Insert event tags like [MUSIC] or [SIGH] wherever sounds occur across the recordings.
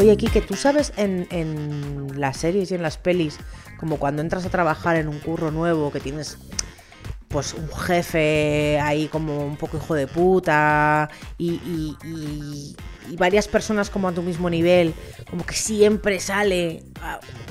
Oye, Kike, ¿tú sabes en, en las series y en las pelis, como cuando entras a trabajar en un curro nuevo, que tienes pues un jefe ahí como un poco hijo de puta y, y- y- y varias personas como a tu mismo nivel, como que siempre sale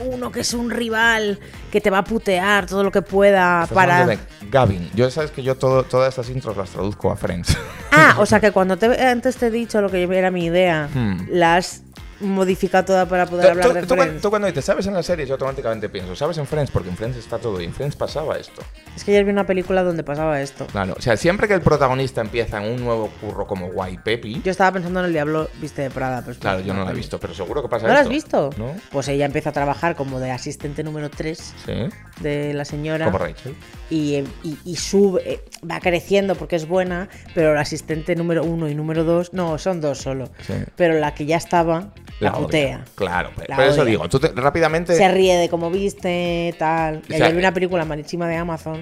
uno que es un rival que te va a putear todo lo que pueda Estás para... de Gavin. Yo sabes que yo todo, todas estas intros las traduzco a Friends. Ah, o sea [LAUGHS] que cuando te, antes te he dicho lo que era mi idea, Hmm. la has modificado toda para poder Tú- hablar tú- de tú Friends. tú cuando dices, ¿sabes en la serie? Yo automáticamente pienso, ¿sabes en Friends? Porque en Friends está todo y en Friends pasaba esto. Es que ayer vi una película donde pasaba esto. Claro, o sea, siempre que el protagonista empieza en un nuevo curro como Guay Pepi, Yo estaba pensando en el Diablo Viste de Prada. Pero claro, yo no la he visto, pero seguro que pasa ¿No la has esto. visto? ¿No? Pues ella empieza a trabajar como de asistente número 3 Sí, de la señora. como Rachel. y, y- y sube, eh, va creciendo porque es buena, pero la asistente número 1 y número 2, no, son dos solo. Sí. Pero la que ya estaba, la, odia. putea. Claro, pero, La pero eso digo, te- rápidamente... Se ríe de cómo viste, tal. O sea, vi una película malísima de Amazon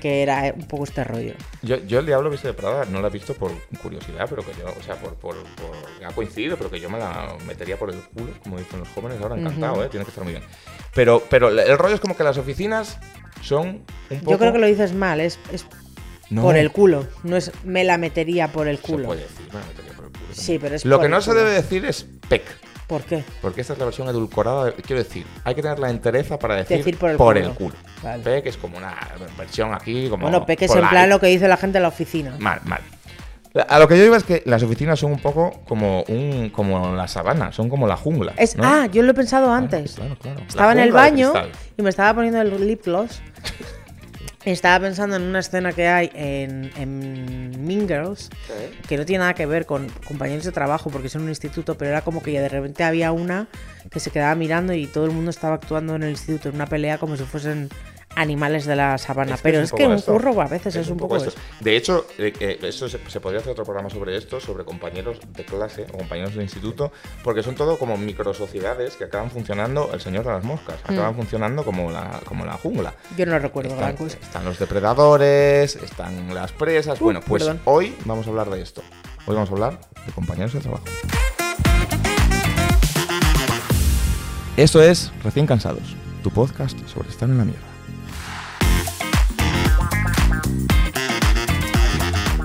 que era eh, un poco este rollo. Yo, yo el Diablo Viste de Prada no la he visto por curiosidad, pero que yo, o sea, por, por, por- ha coincidido, pero que yo me la metería por el culo, como dicen los jóvenes ahora, encantado, ¿eh? Tiene que estar muy bien. Pero, pero el rollo es como que las oficinas son un poco... Yo creo que lo dices mal, es, es No, por el culo, no es me la metería por el Se culo. puede decir, me la metería por el culo. Sí, pero es Lo que no se debe decir es PEC. ¿Por qué? Porque esta es la versión edulcorada. de- quiero decir, hay que tener la entereza para decir, Decir por el culo. culo. Vale. PEC es como una versión aquí, como. Bueno, peque es en plan lo que dice la gente en la oficina. Mal, mal. A lo que yo iba es que las oficinas son un poco como un como la sabana, son como la jungla. Es, ¿no? Ah, yo lo he pensado antes. Claro, claro. La Estaba en el baño y me estaba poniendo el lip gloss. [LAUGHS] Estaba pensando en una escena que hay en, en Mean Girls que no tiene nada que ver con compañeros de trabajo porque es en un instituto, pero era como que de repente había una que se quedaba mirando y todo el mundo estaba actuando en el instituto en una pelea como si fuesen animales de la sabana. Es que pero es que un esto. curro a veces es, un poco, esto. De hecho, eh, eh, eso se, se podría hacer otro programa sobre esto, sobre compañeros de clase o compañeros de instituto, porque son todo como microsociedades que acaban funcionando, el señor de las moscas, Mm. acaban funcionando como la, como la jungla. Yo no recuerdo gran Están, cosa. están los depredadores, están las presas. Uh, bueno, pues perdón. hoy vamos a hablar de esto. Hoy vamos a hablar de compañeros de trabajo. Esto es Recién Cansados, tu podcast sobre estar en la mierda.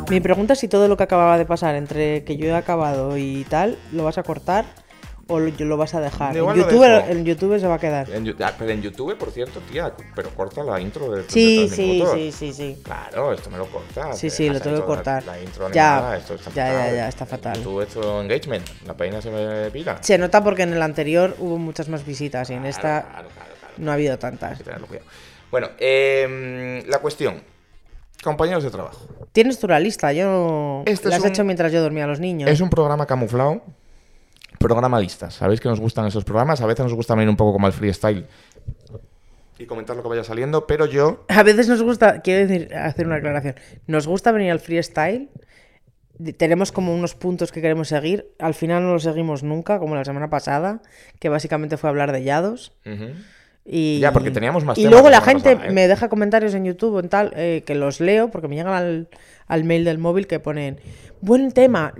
Mi pregunta es si todo lo que acababa de pasar entre que yo he acabado y tal, ¿lo vas a cortar o lo, lo vas a dejar? En YouTube, dejo. en YouTube se va a quedar. En ah, pero en YouTube, por cierto, tía, pero corta la intro de Sí, sí, sí, sí, sí. Claro, esto me lo corta. Sí, sí, lo tengo que cortar. La, intro Ya, animada, esto está ya, ya, fatal. ya, está fatal. YouTube hecho engagement, la página se me pira. Se nota porque en el anterior hubo muchas más visitas y en esta claro, claro, claro. no ha habido Hay tantas. que tenerlo cuidado. Bueno, em, la cuestión. Compañeros de trabajo. Tienes tú la lista, yo Este la es has un- hecho mientras yo dormía a los niños. Es un programa camuflado. Programa listas. Sabéis que nos gustan esos programas. A veces nos gusta venir un poco como al freestyle y comentar lo que vaya saliendo, pero yo [LAUGHS] A veces nos gusta, quiero decir, hacer una aclaración, nos gusta venir al freestyle, tenemos como unos puntos que queremos seguir, al final no los seguimos nunca, como la semana pasada, que básicamente fue hablar de Yados. Y, Ya, porque teníamos más Y temas luego la gente pasada, ¿eh? me deja comentarios en YouTube o en tal, eh, que los leo, porque me llegan al, al mail del móvil que ponen, buen tema,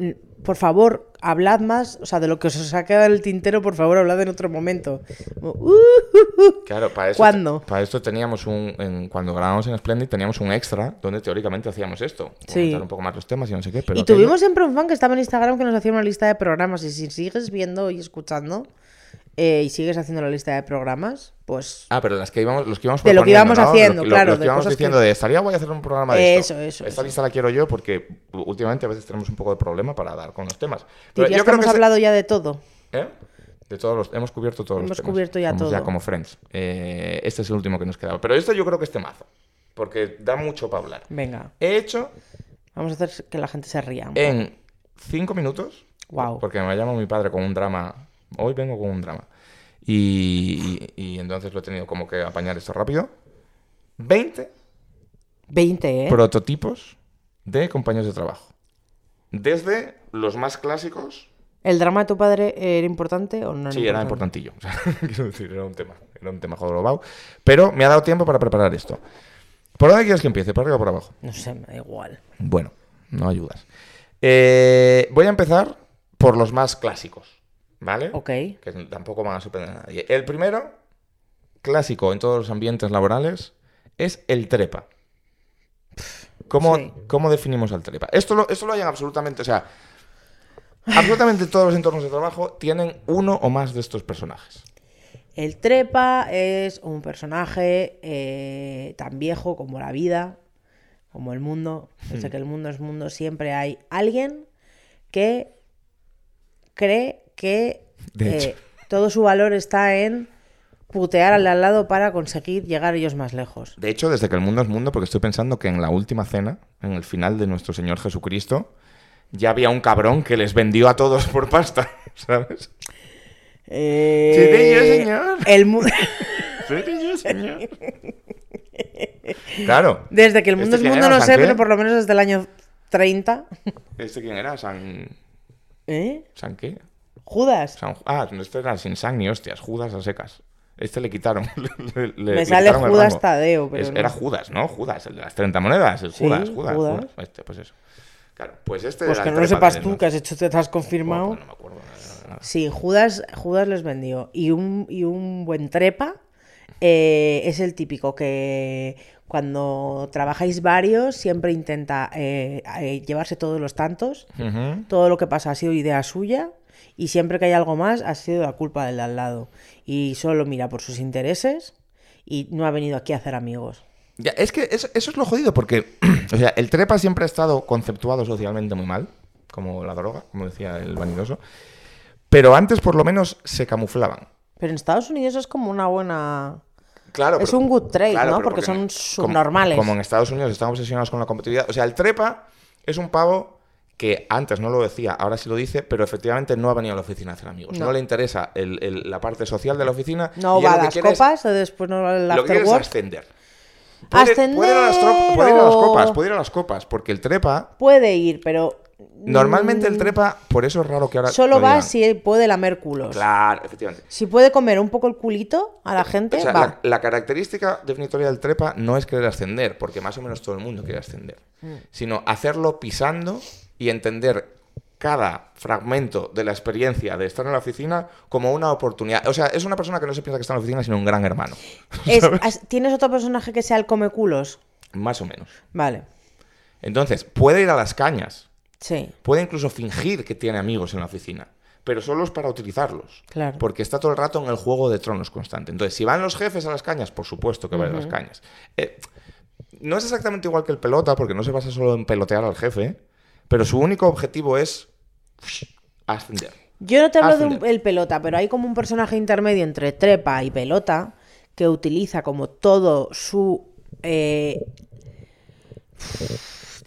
por favor, hablad más, o sea, de lo que os ha quedado en el tintero, por favor, hablad en otro momento. Como, "Uh, uh, uh". Claro, para eso, ¿Cuándo? para esto teníamos un. en- cuando grabamos en Splendid teníamos un extra donde teóricamente hacíamos esto. Sí. Un poco más los temas y no sé qué. Pero y aquello- tuvimos siempre un fan que estaba en Instagram que nos hacía una lista de programas. Y si sigues viendo y escuchando eh, y sigues haciendo la lista de programas, pues Ah, pero las que íbamos, los que íbamos De lo que íbamos ¿no? haciendo, Lo- lo- claro, Los que de íbamos cosas que- diciendo de estaría voy a hacer un programa de esto. Eso, eso, Esta eso. lista la quiero yo porque últimamente a veces tenemos un poco de problema para dar con los temas. Pero yo creo hemos que se- hablado ya de todo. ¿Eh? De todos los, hemos cubierto todos Hemos los temas. cubierto ya Somos ya todo. como friends. Eh, este es el último que nos quedaba. Pero este yo creo que es temazo. Porque da mucho para hablar. Venga, He hecho vamos a hacer que la gente se ría. en cinco minutos. Guau. Porque me llama mi padre con un drama. Hoy vengo con un drama. Y, y- y entonces lo he tenido como que apañar esto rápido. 20 20, ¿eh? prototipos de compañeros de trabajo. Desde los más clásicos. ¿El drama de tu padre era importante o no? Sí, era importantillo. [LAUGHS] O sea, quiero decir, era un tema. Era un tema jodorobao. Pero me ha dado tiempo para preparar esto. ¿Por dónde quieres que empiece? ¿Por arriba o por abajo? No sé, me da igual. Bueno, no ayudas. Eh, voy a empezar por los más clásicos. ¿Vale? Ok. Que tampoco van a sorprender a nadie. El primero, clásico en todos los ambientes laborales, es el trepa. ¿Cómo, Sí. cómo definimos al trepa? Esto lo, esto lo hay en absolutamente, o sea, absolutamente todos los entornos de trabajo tienen uno o más de estos personajes. El trepa es un personaje eh, tan viejo como la vida, como el mundo. Hmm. Desde que el mundo es mundo, siempre hay alguien que cree que De eh, todo su valor está en putear al de al lado para conseguir llegar ellos más lejos. De hecho, desde que el mundo es mundo, porque estoy pensando que en la última cena, en el final de nuestro Señor Jesucristo, ya había un cabrón que les vendió a todos por pasta, [LAUGHS] ¿sabes? Eh, Seré yo, señor. El mu- [LAUGHS] Soy yo, señor. [LAUGHS] Claro. desde que el mundo ¿Este es quién mundo era? no sé, pero por lo menos desde el año 30. ¿Este quién era? ¿San... ¿Eh? ¿San qué? Judas. San... Ah, no, este era sin San ni hostias, Judas a secas. Este le quitaron. [LAUGHS] le- le- Me le sale quitaron Judas. Tadeo, pero Es- no. Era Judas, ¿no? Judas, el de las 30 monedas. El Sí, Judas, Judas, Judas. Judas. Este, pues eso. Claro, pues este Pues que no lo sepas tú, que has hecho, te has confirmado. No me acuerdo. Sí, Judas, Judas les vendió. Y un, y un buen trepa eh, es el típico que cuando trabajáis varios siempre intenta eh, eh, llevarse todos los tantos. Todo lo que pasa ha sido idea suya. Y siempre que hay algo más ha sido la culpa del de al lado. Y solo mira por sus intereses y no ha venido aquí a hacer amigos. Ya, es que eso, eso es lo jodido, porque [CLEARS THROAT] o sea, el trepa siempre ha estado conceptuado socialmente muy mal, como la droga, como decía el vanidoso. Pero antes, por lo menos, se camuflaban. Pero en Estados Unidos es como una buena... Claro, Es pero- un good trade, claro, ¿no? Porque son como- subnormales. Como, en Estados Unidos están obsesionados con la competitividad. O sea, el trepa es un pavo que antes no lo decía, ahora sí lo dice, pero efectivamente no ha venido a la oficina a hacer amigos. No, No. le interesa el- el- la parte social de la oficina. No y va a las quiere es- copas, o después no va al Lo que quiere es ascender. Puede, puede ir a las trop- Ascender puede ir a las copas, puede ir a las copas, porque el trepa, Puede ir, pero. Normalmente el trepa, por eso es raro que ahora. Solo lo va digan. si puede lamer culos. Claro, efectivamente. Si puede comer un poco el culito a la gente, O sea, va. la, la característica definitoria del trepa no es querer ascender, porque más o menos todo el mundo quiere ascender, Mm. sino hacerlo pisando y entender cada fragmento de la experiencia de estar en la oficina como una oportunidad. O sea, es una persona que no se piensa que está en la oficina, sino un gran hermano. Es- [LAUGHS] ¿Tienes otro personaje que sea el come culos? Más o menos. Vale. Entonces, puede ir a las cañas, Sí, puede incluso fingir que tiene amigos en la oficina, pero solo es para utilizarlos. claro. Porque está todo el rato en el juego de tronos constante. Entonces, si van los jefes a las cañas, por supuesto que van a las cañas. Eh, no es exactamente igual que el pelota, porque no se basa solo en pelotear al jefe, pero su único objetivo es ascender. Yo no te hablo de un- Ascender. el pelota, pero hay como un personaje intermedio entre trepa y pelota que utiliza como todo su. eh,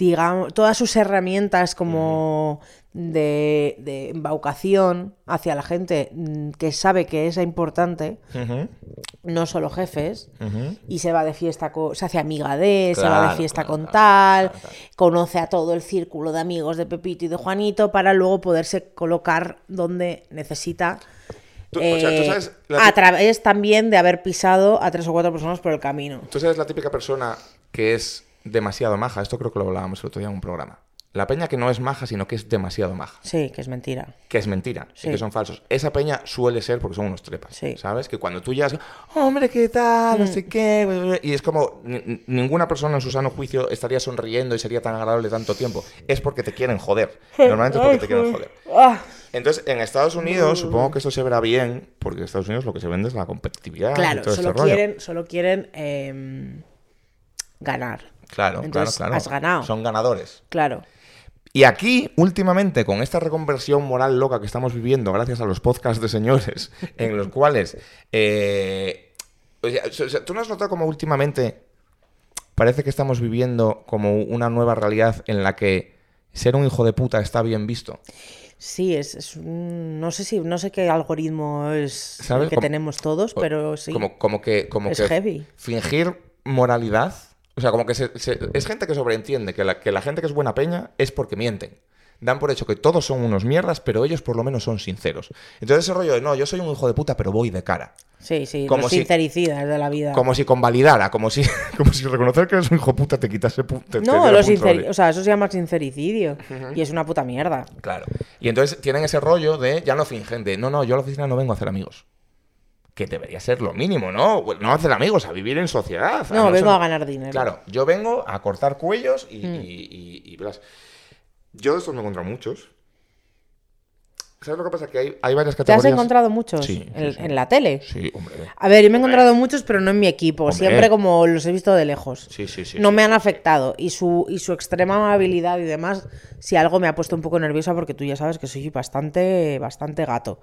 digamos, todas sus herramientas como de, de embaucación hacia la gente mm, que sabe que es importante, no solo jefes, y se va de fiesta, con, se hace amiga de, se va de fiesta claro, con tal, claro, conoce a todo el círculo de amigos de Pepito y de Juanito para luego poderse colocar donde necesita. Tú- o sea, tú eh, sabes la a través también de haber pisado a tres o cuatro personas por el camino. Tú sabes la típica persona que es demasiado maja. Esto creo que lo hablábamos el otro día en un programa. La peña que no es maja, sino que es demasiado maja. Sí, que es mentira. que es mentira Sí. y que son falsos. Esa peña suele ser porque son unos trepas, Sí. ¿sabes? Que cuando tú ya hombre, ¿qué tal? No sé qué. Y es como, ni- ninguna persona en su sano juicio estaría sonriendo y sería tan agradable tanto tiempo. Es porque te quieren joder. [LAUGHS] Normalmente es porque te quieren joder. Ah, Entonces, en Estados Unidos, supongo que esto se verá bien, porque en Estados Unidos lo que se vende es la competitividad. y claro, todo solo este rollo. quieren, solo quieren em, ganar. Claro, Entonces, claro, claro. has ganado. Son ganadores. Claro. Y aquí, últimamente, con esta reconversión moral loca que estamos viviendo, gracias a los podcasts de señores, [LAUGHS] en los cuales. eh, o sea, ¿Tú no has notado como últimamente parece que estamos viviendo como una nueva realidad en la que ser un hijo de puta está bien visto? Sí, es, es un- no sé si no sé qué algoritmo es ¿Sabes? el que Como- tenemos todos, pero sí. Como, como que. Como Es que heavy. Fingir moralidad. O sea, como que se- se- es gente que sobreentiende que la, que la gente que es buena peña es porque mienten. dan por hecho que todos son unos mierdas, pero ellos por lo menos son sinceros. Entonces ese rollo de, no, yo soy un hijo de puta, pero voy de cara. Sí, sí, Como los si- sincericidas de la vida. Como si convalidara, como si, [LAUGHS] como si reconocer que eres un hijo de puta te quitase... te- te No, diera los o sea, eso se llama sincericidio. Y es una puta mierda. Claro. Y entonces tienen ese rollo de, ya no fingen, de, no, no, yo a la oficina no vengo a hacer amigos. Que debería ser lo mínimo, ¿no? No hacer amigos, a vivir en sociedad. No, vengo a ganar dinero. Mm. Claro, yo vengo a cortar cuellos y, y, y- y blas. Yo de estos me he encontrado muchos. ¿Sabes lo que pasa? Que hay, hay varias ¿Te has categorías. encontrado muchos Sí, en, sí. en la tele? Sí, hombre. A ver, yo me he encontrado muchos, pero no en mi equipo. Hombre. Siempre como los he visto de lejos. Sí, sí, sí. no me han afectado. Y su, y su extrema amabilidad y demás, si algo me ha puesto un poco nerviosa, porque tú ya sabes que soy bastante, bastante gato.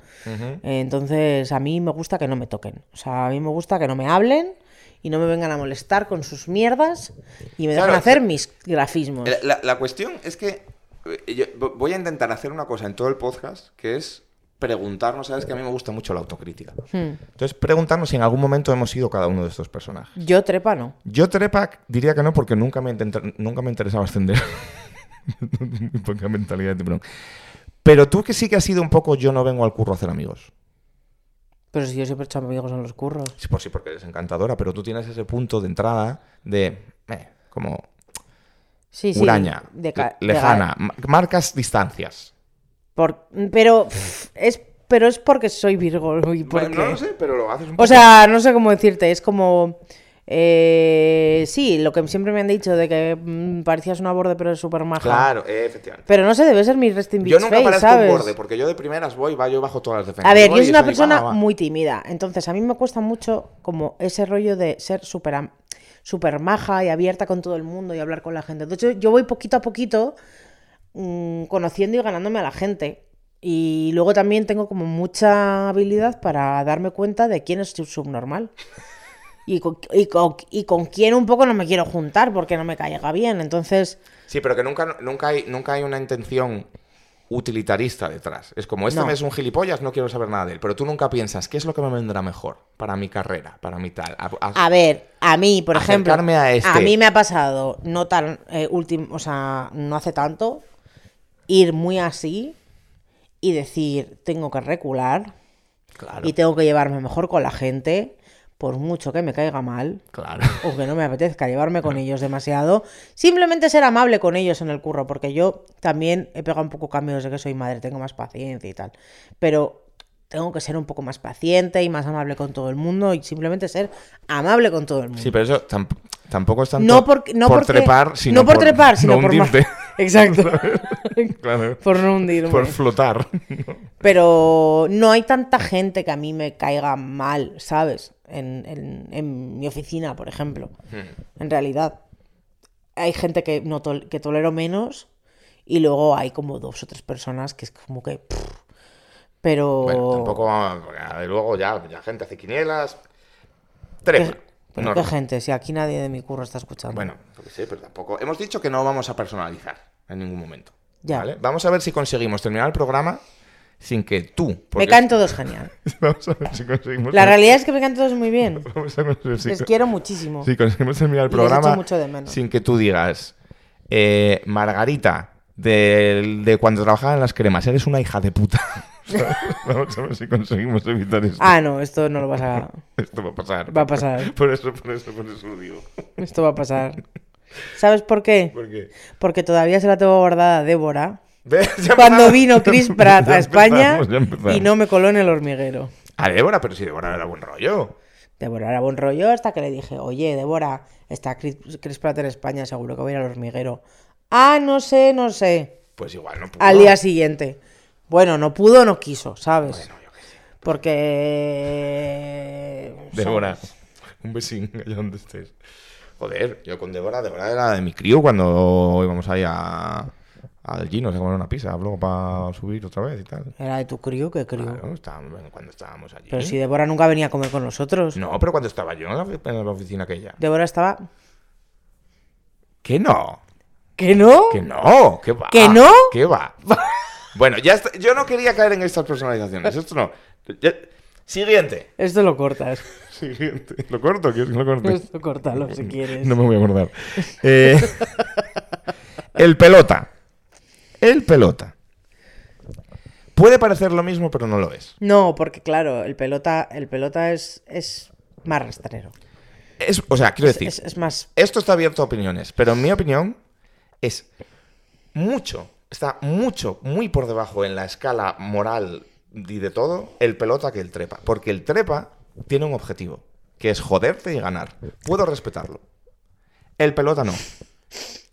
Entonces, a mí me gusta que no me toquen. O sea, a mí me gusta que no me hablen y no me vengan a molestar con sus mierdas y me Claro. hacer mis grafismos. La, la- cuestión es que yo vo- voy a intentar hacer una cosa en todo el podcast, que es preguntarnos, sabes que a mí me gusta mucho la autocrítica. Hmm. Entonces, preguntarnos si en algún momento hemos sido cada uno de estos personajes. Yo trepa no. Yo Trepak diría que no porque nunca me, nunca me interesaba ascender. [LAUGHS] Muy poca mentalidad de tiburón. Pero tú que sí que has sido un poco yo no vengo al curro a hacer amigos. Pero si yo siempre he hecho amigos en los curros. Sí, por sí, porque eres encantadora, pero tú tienes ese punto de entrada de eh, como Sí, sí. huraña, de lejana, ma- marcas distancias. Por- pero pff, es pero es porque soy Virgo y porque Bueno, no lo sé, pero lo haces un poco. o sea no sé cómo decirte es como eh, sí lo que siempre me han dicho de que mm, parecías una borde pero es súper maja Claro, eh, efectivamente. pero no sé debe ser mi resting Yo nunca face parezco sabes un borde, porque yo de primeras voy, va, yo bajo todas las defensas. a ver yo y soy una persona va, va. muy tímida entonces a mí me cuesta mucho como ese rollo de ser súper am- súper maja y abierta con todo el mundo y hablar con la gente entonces yo, yo voy poquito a poquito mm, conociendo y ganándome a la gente. Y luego también tengo como mucha habilidad para darme cuenta de quién es sub- subnormal. Y con, y, con, y con quién un poco no me quiero juntar porque no me caiga bien. Entonces, Sí, pero que nunca, nunca, hay, nunca hay una intención utilitarista detrás. Es como, este No. es un gilipollas, no quiero saber nada de él. Pero tú nunca piensas, ¿qué es lo que me vendrá mejor para mi carrera, para mi tal? A- a- a ver, a mí, por ejemplo, Acercarme a este. mí me ha pasado, no tan, eh, últim- o sea, no hace tanto, ir muy así y decir, tengo que recular Claro, y tengo que llevarme mejor con la gente, por mucho que me caiga mal. claro. [LAUGHS] o que no me apetezca llevarme con ellos demasiado, simplemente ser amable con ellos en el curro, porque yo también he pegado un poco cambios de que soy madre, tengo más paciencia y tal, pero tengo que ser un poco más paciente y más amable con todo el mundo y simplemente ser amable con todo el mundo. Sí, pero eso tamp- tampoco es tanto no porque, no por porque- trepar, sino no por, trepar, sino no por hundirte. [LAUGHS] Exacto. [LAUGHS] Claro, por no hundirme. por flotar. Pero no hay tanta gente que a mí me caiga mal, ¿sabes? En, en- en mi oficina, por ejemplo. Hmm. En realidad. Hay gente que, no tol- que tolero menos y luego hay como dos o tres personas que es como que... pff, pero... Bueno, tampoco, porque de luego ya, ya gente hace quinielas. ¿Qué, pero No, qué gente, si aquí nadie de mi curro está escuchando. Bueno, yo qué sé, pero tampoco. Hemos dicho que no vamos a personalizar en ningún momento. Ya. ¿vale? Vamos a ver si conseguimos terminar el programa sin que tú. me caen todos genial. [LAUGHS] Vamos a ver si conseguimos. La realidad es que me caen todos muy bien. [LAUGHS] Vamos a ver si, Les quiero muchísimo. si conseguimos terminar el Y les echo programa mucho de menos. sin que tú digas, eh, Margarita, de, de cuando trabajaba en las cremas, eres una hija de puta. [LAUGHS] Vamos a ver si conseguimos evitar esto. Ah, no, esto no lo vas a... Esto va a pasar. Va a pasar. Por eso, por eso, por eso lo digo. Esto va a pasar. ¿Sabes por qué? ¿Por qué? Porque todavía se la tengo guardada a Débora. [LAUGHS] Cuando vino Chris [LAUGHS] Pratt a España y no me coló en el hormiguero. A Débora, pero si Débora era buen rollo. Débora era buen rollo hasta que le dije, oye, Débora, está Chris, Chris Pratt en España, seguro que voy a ir al hormiguero. Ah, no sé, no sé. Pues igual no pudo. Al día siguiente. Bueno, no pudo, no quiso, ¿sabes? Bueno, yo qué sé. Porque... [LAUGHS] Débora, un besín allá donde estés. Joder, yo con Débora, Débora era de mi crío cuando íbamos ahí a, al Gino a comer una pizza, luego para subir otra vez y tal. Era de tu crío, ¿qué crío? Claro, estábamos- cuando estábamos allí. Pero si Débora nunca venía a comer con nosotros. No, pero cuando estaba yo en la, en la oficina aquella. Débora estaba... ¿Qué no? ¿Que no? ¿Que no? ¿Qué va? ¿Que no? ¿Qué va? [LAUGHS] bueno, ya está- yo no quería caer en estas personalizaciones. Esto no. Ya- Siguiente. Esto lo cortas. [LAUGHS] Siguiente. ¿Lo corto? ¿Quieres que lo corte? Esto córtalo si quieres. [LAUGHS] No me voy a acordar. Eh, el pelota. El pelota. Puede parecer lo mismo, pero no lo es. No, porque claro, el pelota, el pelota es, es más rastrero. Es, o sea, quiero Es, decir, es- es más. esto está abierto a opiniones, pero en mi opinión es mucho, está mucho, muy por debajo en la escala moral y de todo el pelota que el trepa. Porque el trepa tiene un objetivo, que es joderte y ganar. Puedo respetarlo. El pelota no.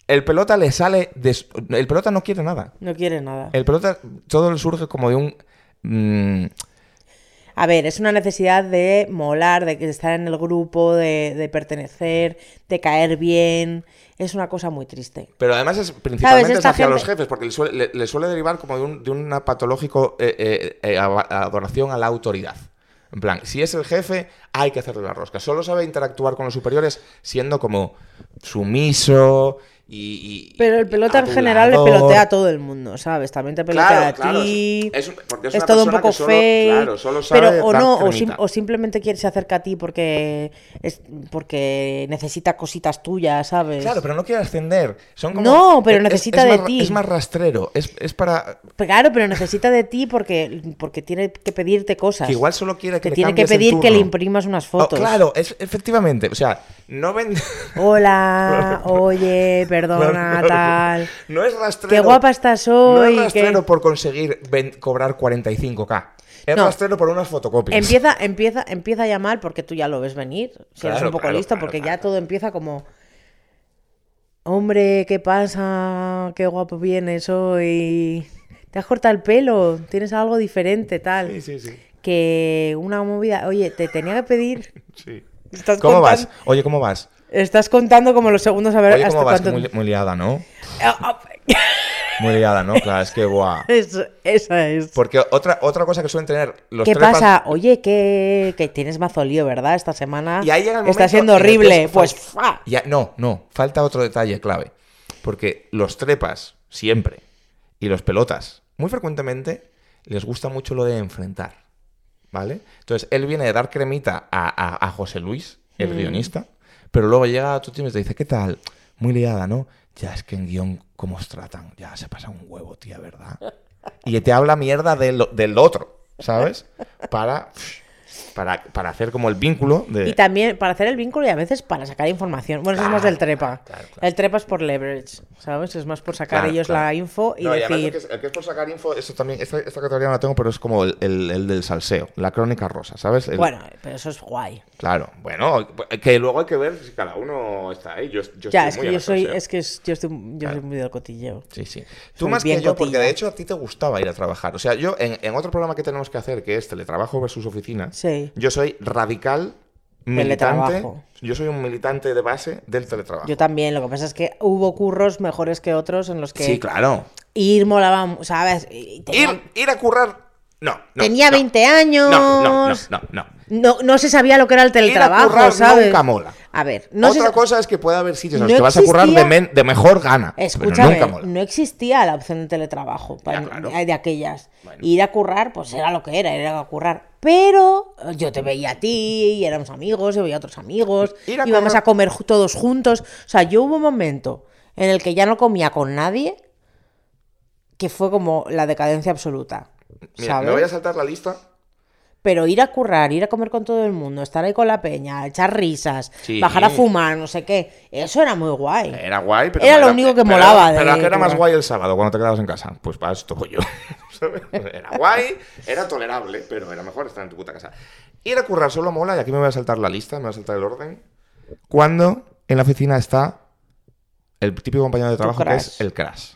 El pelota le sale... de el pelota no quiere nada. No quiere nada. El pelota todo le surge como de un... mm, A ver, es una necesidad de molar, de estar en el grupo, de, de pertenecer, de caer bien. Es una cosa muy triste. Pero además es principalmente es hacia los jefes, porque le suele, le- le suele derivar como de, un, de una patológico eh, eh, eh, adoración a la autoridad. En plan, si es el jefe, hay que hacerle la rosca. Solo sabe interactuar con los superiores siendo como sumiso y... y- Pero el pelota en general le pelotea a todo el mundo, ¿sabes? También te pelotea Claro, a claro, ti. es- todo un poco fake. claro, solo sabe pero o no, o, sim- o simplemente quiere se acerca a ti porque es porque necesita cositas tuyas, ¿sabes? Claro, pero no quiere ascender. Son como- No, pero es- necesita es de más- ti. Es más rastrero. Es, es para... Claro, pero necesita de ti porque, porque tiene que pedirte cosas. Que igual solo quiere que Te le tiene que pedir que le imprimas unas Oh, fotos. claro, es, efectivamente. O sea, no ven... Hola, [LAUGHS] oye, perdona, No, no, tal. [LAUGHS] No es rastrero. Qué guapa estás No hoy. es rastrero que- por conseguir cobrar 45k. Es No. rastrero por unas fotocopias. Empieza, empieza, empieza ya mal porque tú ya lo ves venir. Si eres un poco claro, listo, claro, porque ya todo empieza como. Hombre, ¿qué pasa? Qué guapo vienes hoy. ¿Te has cortado el pelo? ¿Tienes algo diferente, tal? Sí, sí, sí. Que una movida. Oye, te tenía que pedir. [LAUGHS] sí. ¿Cómo vas? Oye, ¿cómo vas? Estás contando como los segundos a ver Oye, hasta ¿cómo vas? cuánto. Muy, muy liada, ¿no? Ah, ah, [LAUGHS] Muy liada, ¿no? Claro, es que guau. Eso, esa es. Porque otra, otra cosa que suelen tener los ¿Qué trepas- pasa? Oye, que, que tienes mazo lío, ¿verdad? Esta semana Y ahí llega el está siendo horrible. es- Pues, ¡fa! Ya, no, no, falta otro detalle clave. Porque los trepas, siempre, y los pelotas, muy frecuentemente, les gusta mucho lo de enfrentar. ¿Vale? Entonces, él viene de dar cremita a, a- a José Luis, el Mm. guionista, pero luego llega a tu team y te dice, ¿qué tal? Muy liada, ¿no? Ya es que en guion, ¿cómo os tratan? Ya se pasa un huevo, tía, ¿verdad? Y te habla mierda del, del otro, ¿sabes? Para, para, para hacer como el vínculo de... Y también para hacer el vínculo y a veces para sacar información. Bueno, eso es más del trepa. claro, claro. El trepa es por leverage, ¿sabes? Es más por sacar ellos la info y No, decir. el que, es, el que es por sacar info, eso también, esta, esta categoría no la tengo, pero es como el, el- el del salseo, la crónica rosa, ¿sabes? Bueno, pero eso es guay. Claro, bueno, que luego hay que ver si cada uno está ahí. Yo, yo ya, estoy es muy que yo soy, es que yo estoy, yo soy muy del cotilleo. Sí, sí. Tú Soy más que yo, porque de hecho a ti te gustaba ir a trabajar. O sea, yo en, en otro programa que tenemos que hacer, que es teletrabajo versus oficina, Sí. yo soy radical militante. Yo soy un militante de base del teletrabajo. Yo también, lo que pasa es que hubo curros mejores que otros en los que Sí, claro. ir molaba, ¿sabes? Tenía, Ir, ir a currar, no. no tenía no. 20 años. No, no, no, no, no. No, no se sabía lo que era el teletrabajo, ¿sabes? nunca mola. A ver, no Otra se cosa es que puede haber sitios en los No que vas a currar de, existía- men- de mejor gana. Escúchame, pero nunca mola. no existía la opción de teletrabajo para- Ya, claro. de aquellas. Bueno. Ir a currar, pues era lo que era, era a currar. Pero yo te veía a ti, y éramos amigos, yo veía a otros amigos, Ir a íbamos a comer todos juntos. O sea, yo hubo un momento en el que ya no comía con nadie, que fue como la decadencia absoluta. Mira, ¿sabes? me voy a saltar la lista. Pero ir a currar, ir a comer con todo el mundo, estar ahí con la peña, echar risas, Sí. bajar a fumar, no sé qué, eso era muy guay. Era guay, pero. Era lo único que pero- molaba de Pero ¿a qué era más guay el sábado cuando te quedabas en casa? Pues para esto voy yo. [LAUGHS] era guay, era tolerable, pero era mejor estar en tu puta casa. Ir a currar solo mola, y aquí me voy a saltar la lista, me voy a saltar el orden. Cuando en la oficina está el típico compañero de trabajo que es el crash.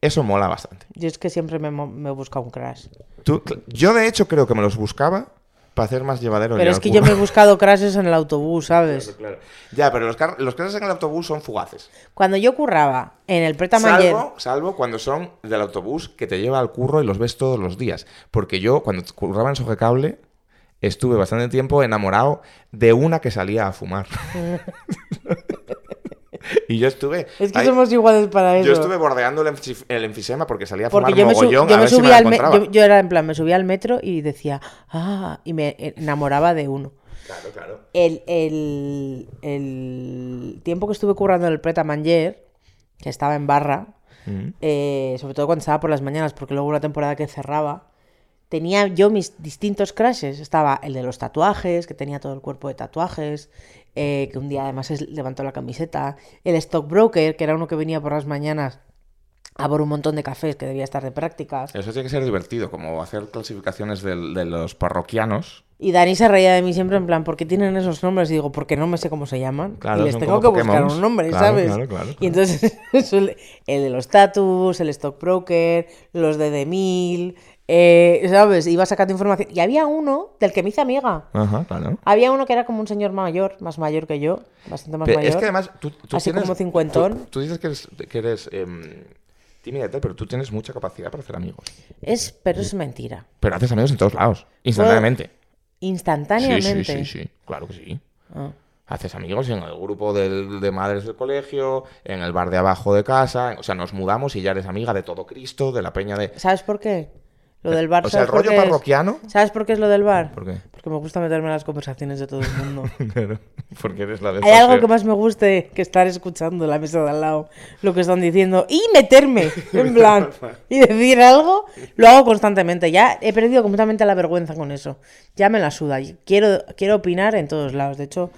Eso mola bastante. Yo es que siempre me, me busca un crash. Tú- yo, de hecho, creo que me los buscaba para hacer más llevadero. el Pero es que yo me he buscado [LAUGHS] crashes en el autobús, ¿sabes? Claro. Ya, pero los, los crashes en el autobús son fugaces. Cuando yo curraba en el Preta Mayer, Salvo, salvo cuando son del autobús que te lleva al curro y los ves todos los días. Porque yo, cuando curraba en Sogecable, estuve bastante tiempo enamorado de una que salía a fumar. [LAUGHS] y yo estuve. es que ahí- somos iguales para eso. yo estuve bordeando el, enfis- el enfisema porque salía a fumar Porque yo me, mogollón yo a me ver si me subía la al me- encontraba. yo, yo era en plan, me subía al metro y decía, ah, y me enamoraba de uno. Claro, claro. El, el, el tiempo que estuve currando en el Preta Manger, que estaba en barra, Mm. eh, sobre todo cuando estaba por las mañanas, porque luego una temporada que cerraba, tenía yo mis distintos crashes. Estaba el de los tatuajes, que tenía todo el cuerpo de tatuajes, eh, que un día además levantó la camiseta. El stockbroker, que era uno que venía por las mañanas a por un montón de cafés, que debía estar de prácticas. Eso tiene que ser divertido, como hacer clasificaciones de, los parroquianos. Y Dani se reía de mí siempre en plan, ¿por qué tienen esos nombres? Y digo, porque no me sé cómo se llaman. Claro, y les tengo que buscar un nombre, Claro, ¿sabes? claro, claro, Y entonces, [LAUGHS] el de los tatus, el stockbroker, los de Demil, eh, ¿sabes? Iba sacando información. Y había uno del que me hice amiga. Ajá, claro. Había uno que era como un señor mayor, más mayor que yo, bastante más Pero mayor. es que además tú, tú Así tienes- como cincuentón. Tú, tú dices que eres, que eres em, tímida y tal, pero tú tienes mucha capacidad para hacer amigos. Es, pero es mentira. Pero haces amigos en todos lados, instantáneamente. Sí, Instantáneamente. sí, sí, sí, claro que sí. Ah. Haces amigos en el grupo del- de madres del colegio, en el bar de abajo de casa, o sea, nos mudamos y ya eres amiga de todo Cristo, de la peña de... ¿Sabes por qué? Lo del bar. O sea, el ¿sabes por rollo qué es? parroquiano... ¿Sabes por qué es lo del bar? ¿Por qué? Porque me gusta meterme en las conversaciones de todo el mundo. [LAUGHS] Claro, porque eres la de... Hay algo que más me guste que estar escuchando en la mesa de al lado lo que están diciendo y meterme, en [LAUGHS] plan, y decir algo, lo hago constantemente. Ya he perdido completamente la vergüenza con eso. Ya me la suda. y Quiero, quiero opinar en todos lados. De hecho,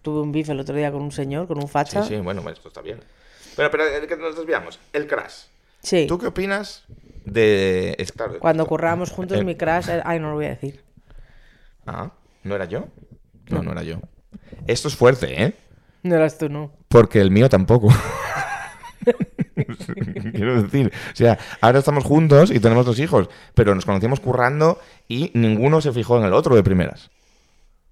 tuve un bife el otro día con un señor, con un facha. Sí, sí, bueno, esto está bien. Pero, pero, ¿de qué nos desviamos? El crash. Sí. ¿Tú qué opinas de... es claro, Cuando currábamos juntos, el- mi crash. era- Ay, no lo voy a decir. Ah, ¿no era yo? No, no era yo. Esto es fuerte, ¿eh? No eras tú, no. Porque el mío tampoco. [LAUGHS] Quiero decir, o sea, ahora estamos juntos y tenemos dos hijos, pero nos conocíamos currando y ninguno se fijó en el otro de primeras.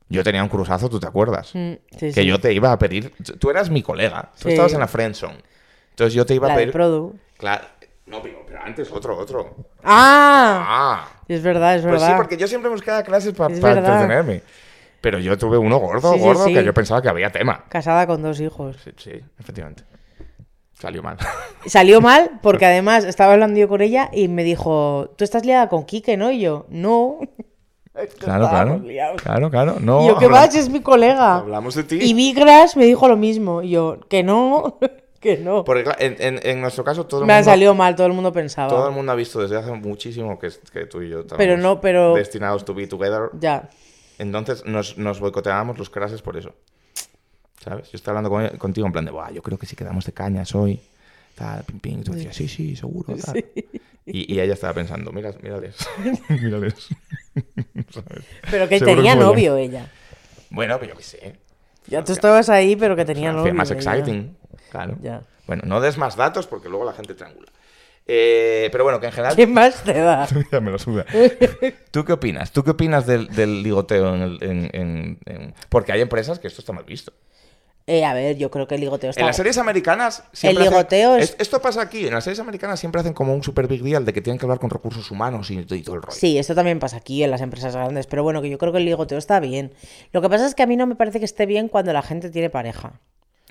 Yo tenía un cruzazo, ¿tú te acuerdas? Mm, sí, Que sí. yo te iba a pedir. Tú eras mi colega, tú Sí. estabas en la friendzone. Entonces yo te iba La a de pedir. Produ. Claro. No, pero, pero antes otro, otro. ¡Ah! Ah. Es verdad, es Pues verdad. sí, porque yo siempre buscaba clases para entretenerme. Pero yo tuve uno gordo, Sí, gordo, sí. que yo pensaba que había tema. Casada con dos hijos. Sí, sí, efectivamente. Salió mal. [LAUGHS] Salió mal porque [LAUGHS] además estaba hablando yo con ella y me dijo, tú estás liada con Quique, ¿no? Y yo, no. [LAUGHS] Claro, claro. Liados. Claro, claro. No, y yo, ¿qué vas? Es mi colega. Hablamos de ti. Y Vigras me dijo lo mismo. Y yo, que no, que no. Porque en, en- en nuestro caso todo el, Me ha mundo, salido mal, todo el mundo pensaba. todo el mundo ha visto desde hace muchísimo que, que tú y yo estamos Pero no, pero- destinados to be together. Ya. Entonces nos, nos boicoteábamos los crashes por eso. ¿Sabes? Yo estaba hablando con- contigo en plan de, Buah, yo creo que si quedamos de cañas hoy. Tal, pim, pim. Y tú decías, sí, sí, seguro. tal". Y, y ella estaba pensando, mira, mírales. [LAUGHS] mírales. [LAUGHS] ¿Sabes? Pero que Seguro tenía novio ella. Bueno, pero yo qué sé. Ya tú estabas ahí, pero que tenía novio. más ella. Claro. Ya. Bueno, no des más datos porque luego la gente triangula. Eh, pero bueno, que en general. ¿Qué más te da? [LAUGHS] ya me lo suda. [LAUGHS] ¿Tú qué opinas? ¿Tú qué opinas del, del ligoteo en, el- en- en- en- Porque hay empresas que esto está mal visto. Eh, a ver, yo creo que el ligoteo está... En las series americanas siempre El ligoteo es- es- Esto pasa aquí. En las series americanas siempre hacen como un super big deal de que tienen que hablar con recursos humanos y, y todo el rollo. Sí, esto también pasa aquí en las empresas grandes, pero bueno, que yo creo que el ligoteo está bien. Lo que pasa es que a mí no me parece que esté bien cuando la gente tiene pareja.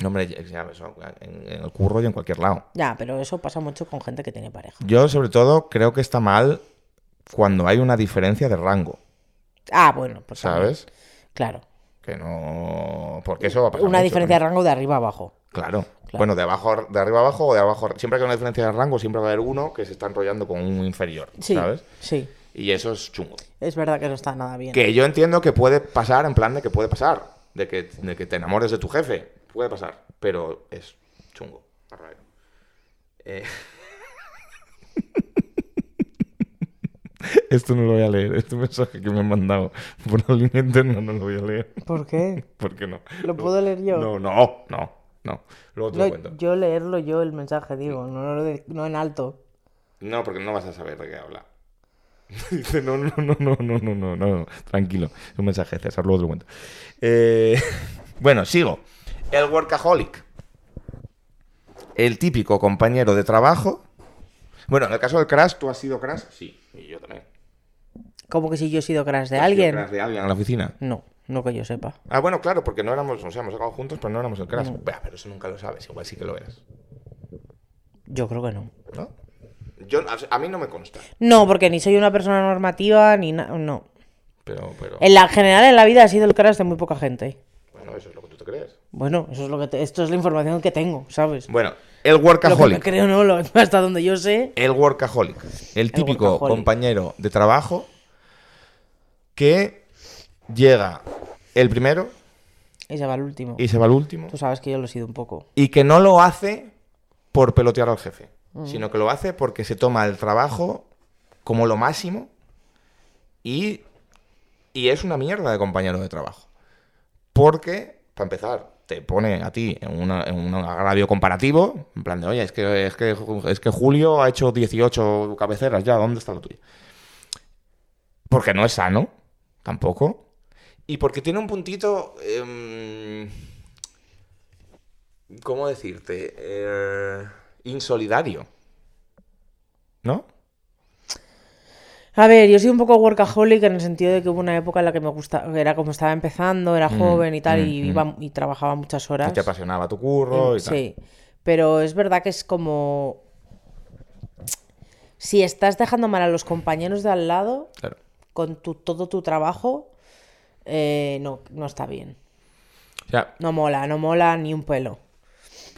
No, hombre, ya- eso, en, en el curro y en cualquier lado. Ya, pero eso pasa mucho con gente que tiene pareja. Yo, sobre todo, creo que está mal cuando hay una diferencia de rango. Ah, bueno, pues también. ¿Sabes? Claro. Que no. Porque eso va a pasar. Una mucho diferencia de también. rango de arriba a abajo. Claro. Claro. Bueno, de abajo, de arriba abajo o de abajo. Siempre que hay una diferencia de rango, siempre va a haber uno que se está enrollando con un inferior. Sí, ¿Sabes? sí. Y eso es chungo. Es verdad que no está nada bien. Que yo entiendo que puede pasar, en plan de que puede pasar. De que, de que te enamores de tu jefe. Puede pasar. Pero es chungo. Eh. [LAUGHS] Esto no lo voy a leer. Este mensaje que me han mandado por la línea interna no lo voy a leer. ¿Por qué? [LAUGHS] ¿Por qué no? ¿Lo puedo leer yo? No, no, no, no. Luego te lo cuento. yo leerlo yo el mensaje, digo, no, no, no en alto. No, porque no vas a saber de qué habla. [LAUGHS] Dice, no, no, no, no, no, no, no, no, tranquilo. Es un mensaje de César, luego te lo cuento. Eh, bueno, sigo. El workaholic. El típico compañero de trabajo. Bueno, en el caso del crash, ¿tú has sido crash? Sí, y yo también. ¿Cómo que si yo he sido crash de ¿Has sido alguien? crash de alguien en la oficina? No, no que yo sepa. Ah, bueno, claro, porque no éramos, o sea, hemos acabado juntos, pero no éramos el crash. Bah, pero eso nunca lo sabes, igual sí que lo eras. Yo creo que no. ¿No? Yo, a, a mí no me consta, No, porque ni soy una persona normativa ni nada. No. pero, pero En la general en la vida ha sido el crash de muy poca gente. Bueno, eso es lo que te crees? Bueno, eso es lo que te- esto es la información que tengo, ¿sabes? Bueno, el Lo que workaholic. creo no, lo, [LAUGHS] hasta donde yo sé. El workaholic. El típico workaholic. compañero de trabajo que llega el primero Y se va al último. y se va el último. Tú sabes que yo lo he sido un poco. Y que no lo hace por pelotear al jefe, sino que lo hace porque se toma el trabajo como lo máximo y, y es una mierda de compañero de trabajo. Porque, para empezar, te pone a ti en, una- en un agravio comparativo, en plan de, oye, es que, es, que, es que Julio ha hecho 18 cabeceras ya, ¿dónde está lo tuyo? Porque no es sano, tampoco. Y porque tiene un puntito... em, ¿Cómo decirte? Eh, insolidario. ¿No? A ver, yo soy un poco workaholic en el sentido de que hubo una época en la que me gusta, era como estaba empezando, era joven y tal, mm, y mm. iba y trabajaba muchas horas. Que te apasionaba tu curro y tal. Sí, pero es verdad que es como si estás dejando mal a los compañeros de al lado Claro. con tu, todo tu trabajo, eh, no, no está bien. O sea, No mola, no mola ni un pelo.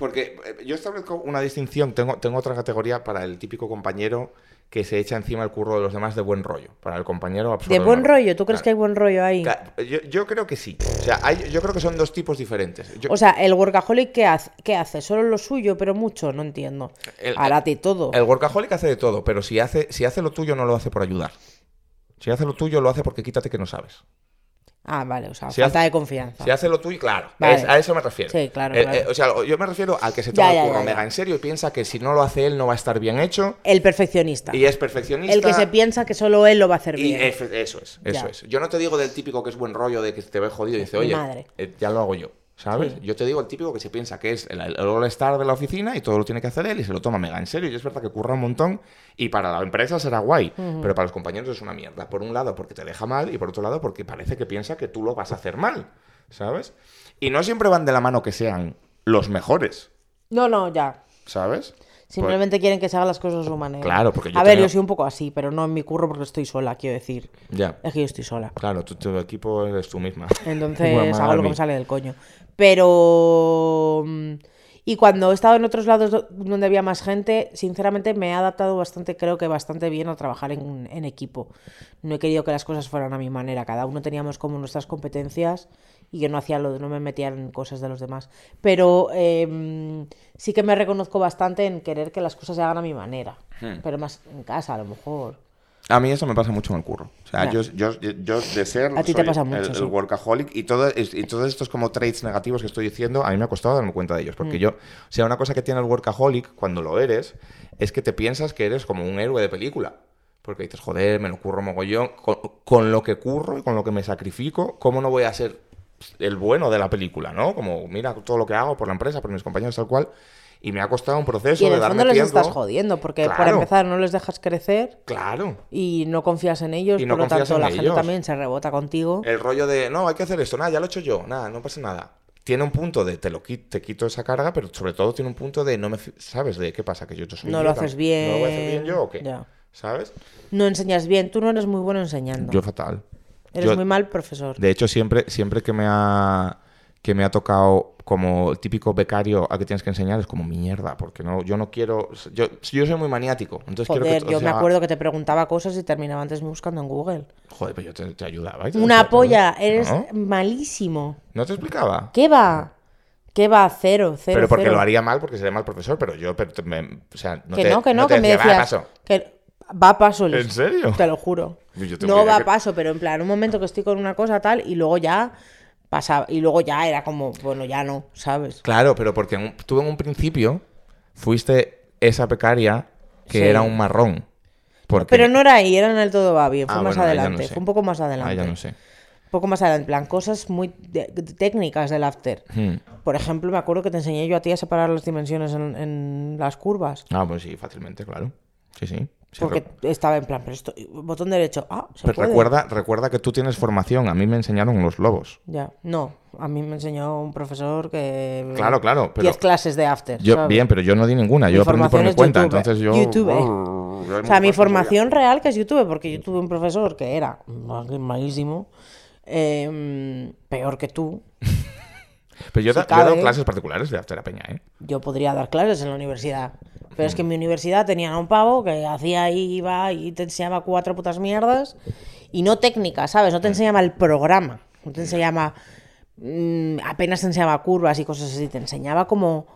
Porque eh, yo establezco una distinción, tengo, tengo otra categoría para el típico compañero que se echa encima el curro de los demás de buen rollo. Para el compañero absurdo. De buen rollo, ¿tú crees que hay buen rollo ahí? Yo, yo creo que sí. O sea, hay- yo creo que son dos tipos diferentes. Yo- O sea, el workaholic, ¿qué hace? ¿Qué hace? ¿Solo lo suyo, pero mucho? No entiendo. El- Hará de todo. El workaholic hace de todo, pero si hace, si hace lo tuyo no lo hace por ayudar. Si hace lo tuyo lo hace porque quítate que no sabes. Ah, vale, o sea, Si falta hace- de confianza. Si hace lo tuyo, claro. Vale. es- a eso me refiero. Sí, claro, Eh, claro. eh, o sea, yo me refiero al que se toma ya, el curro mega en serio y piensa que si no lo hace él no va a estar bien hecho. El perfeccionista. Y es perfeccionista. El que se piensa que solo él lo va a hacer Y bien. eso es, eso Ya. es. Yo no te digo del típico que es buen rollo de que te ve jodido y dice, oye, eh, ya lo hago yo. ¿Sabes? Sí. Yo te digo el típico que se piensa que es el, el all-star de la oficina y todo lo tiene que hacer él y se lo toma mega en serio. Y es verdad que curra un montón y para la empresa será guay, pero para los compañeros es una mierda. Por un lado porque te deja mal y por otro lado porque parece que piensa que tú lo vas a hacer mal. ¿Sabes? Y no siempre van de la mano que sean los mejores. No, no, ya. ¿Sabes? Simplemente quieren que se hagan las cosas a su manera. Claro, porque yo A ver, yo soy un poco así, pero no en mi curro porque estoy sola, quiero decir. Pues, ya. Es que yo estoy sola. Claro, tu, tu equipo eres tú misma. Entonces hago lo que me sale del coño. Pero... Y cuando he estado en otros lados do- donde había más gente, sinceramente me he adaptado bastante, creo que bastante bien a trabajar en, en equipo. No he querido que las cosas fueran a mi manera. Cada uno teníamos como nuestras competencias y yo no hacía lo de no me metía en cosas de los demás. Pero eh, sí que me reconozco bastante en querer que las cosas se hagan a mi manera. Hmm. Pero más en casa, a lo mejor. A mí eso me pasa mucho en el curro. O sea, yo, yo, yo de ser A ti te pasa mucho, el, el workaholic y, todo, y todos estos como traits negativos que estoy diciendo, a mí me ha costado darme cuenta de ellos. Mm. Porque yo, o sea, una cosa que tiene el workaholic cuando lo eres es que te piensas que eres como un héroe de película. Porque dices, joder, me lo curro mogollón. Con, con lo que curro y con lo que me sacrifico, ¿cómo no voy a ser el bueno de la película, no? Como, mira todo lo que hago por la empresa, por mis compañeros, tal cual. Y me ha costado un proceso Y en de el darme fondo les tiempo. estás jodiendo, porque por Claro. empezar no les dejas crecer Claro. y no confías en ellos, Y no por lo tanto la gente también se rebota contigo. El rollo de, no, hay que hacer esto, nada, ya lo he hecho yo, nada, no pasa nada. Tiene un punto de, te lo qui- te quito esa carga, pero sobre todo tiene un punto de, no me, ¿sabes? De qué pasa, que yo soy No lo haces bien. ¿No lo voy a hacer bien yo o qué? Ya. ¿Sabes? No enseñas bien, tú no eres muy bueno enseñando. Yo fatal. eres yo- muy mal profesor. De hecho, siempre, siempre que me ha que me ha tocado como el típico becario a que tienes que enseñar es como mierda, porque no, yo no quiero, yo, yo soy muy maniático, entonces quiero Joder, que todo yo me acuerdo que te preguntaba cosas y terminaba antes buscando en Google. Joder, pero yo te, te ayudaba. y te Una decía, polla, ¿no? eres malísimo. ¿No te explicaba? ¿Qué va? ¿Qué va? Cero, cero. pero porque cero. lo haría mal, porque sería mal profesor, pero yo, pero me- o sea, no que te, no, que no, que me decía, "Va, decías. paso". Que va a paso. ¿En Luis. serio? Te lo juro. No va a que- paso, pero en plan, un momento que estoy con una cosa tal y luego ya pasaba. Y luego ya era como, bueno, ya no, ¿sabes? Claro, pero porque en un- tú en un principio fuiste esa becaria que Sí. era un marrón. Porque... Pero no era ahí, era en el todo va bien. Fue Ah, más bueno, no adelante. sé. Fue un poco más Ah, adelante. ya no sé. Un poco más adelante. En plan, cosas muy de- técnicas del after. Hmm. Por ejemplo, me acuerdo que te enseñé yo a ti a separar las dimensiones en, en las curvas. Ah, pues sí, fácilmente, claro. Sí, sí. Sí, Porque re- estaba en plan, pero esto, botón derecho. Ah, se pero puede. recuerda, recuerda que tú tienes formación. A mí me enseñaron los lobos. Ya, no. A mí me enseñó un profesor que. Claro, claro, pero- 10 clases de after. Yo, ¿sabes? bien, pero yo no di ninguna. Yo Mi aprendí por mi es cuenta. YouTube, Entonces yo. YouTube. yo hay O sea, mi formación real que es YouTube, porque yo tuve un profesor que era mal- malísimo, eh, peor que tú. Pero yo, si da- yo he dado cabe. clases particulares de After a Peña, ¿eh? Yo podría dar clases en la universidad. Pero es que en mi universidad tenían a un pavo que hacía ahí, iba y te enseñaba cuatro putas mierdas. Y no técnica, ¿sabes? No te enseñaba el programa. No te enseñaba. mm, apenas te enseñaba curvas y cosas así. Te enseñaba como.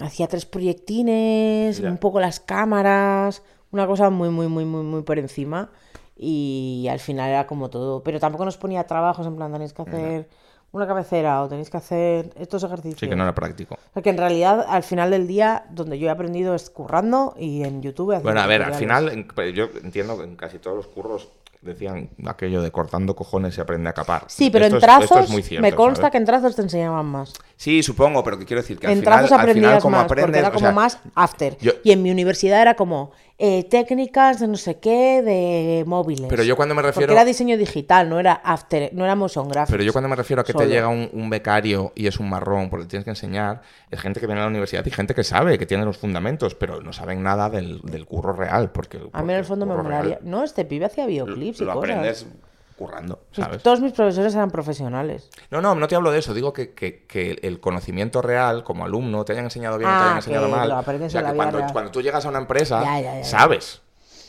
Hacía tres proyectines, Ya. un poco las cámaras. Una cosa muy, muy, muy, muy, muy por encima. Y al final era como todo. Pero tampoco nos ponía trabajos en plan, tenéis que hacer una cabecera o tenéis que hacer estos ejercicios. Sí, que no era práctico. Porque en realidad, al final del día, donde yo he aprendido es currando y en YouTube. Bueno, a ver, al final, pero yo entiendo que en casi todos los curros decían aquello de cortando cojones se aprende a capar. Sí, pero Esto en es- esto es trazos, muy cierto, me consta ¿sabes? que en trazos te enseñaban más. Sí, supongo, pero que quiero decir que al en final, trazos al final aprendías como más, porque aprendes, o como sea, más after. yo- Y en mi universidad era como eh, técnicas de no sé qué, de móviles. Pero yo cuando me refiero- Porque era diseño digital, no era after, no era motion graphics. Pero yo cuando me refiero a que te llega un, un becario y es un marrón porque tienes que enseñar, es gente que viene a la universidad y gente que sabe, que tiene los fundamentos, pero no saben nada del, del curro real. Porque, A mí en el fondo me molaría. No, este pibe hacía lo, videoclips y lo cosas. aprendes currando, ¿sabes? Todos mis profesores eran profesionales. No, no, no te hablo de eso. Digo que, que- que el conocimiento real, como alumno, te hayan enseñado bien o te Ah, hayan enseñado mal. lo aprendes o sea, que cuando, cuando tú llegas a una empresa, Ya, ya, ya, ya. sabes.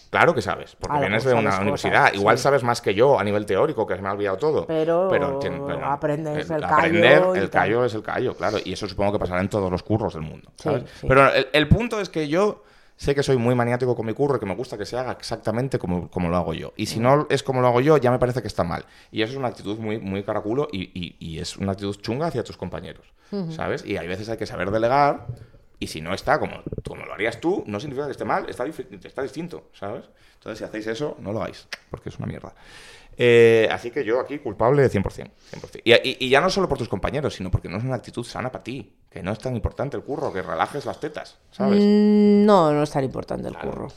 Claro que sabes, porque Algo, vienes de una cosas, universidad. Igual sí. sabes más que yo a nivel teórico, que se me ha olvidado todo. Pero enti- aprendes el aprender, callo y el callo es el callo, claro. Y eso supongo que pasará en todos los curros del mundo. Sí, ¿sabes? sí. Pero el, el punto es que yo sé que soy muy maniático con mi curro y que me gusta que se haga exactamente como, como lo hago yo. Y si no es como lo hago yo, ya me parece que está mal. Y eso es una actitud muy, muy caraculo y, y- y es una actitud chunga hacia tus compañeros. ¿Sabes? Y hay veces hay que saber delegar. Y si no está como, como lo harías tú, no significa que esté mal, está, está distinto, ¿sabes? Entonces, si hacéis eso, no lo hagáis, porque es una mierda. Eh, así que yo aquí culpable 100%. 100%. Y, y- y ya no solo por tus compañeros, sino porque no es una actitud sana para ti, que no es tan importante el curro, que relajes las tetas, ¿sabes? Mm, No, no es tan importante el Claro. curro.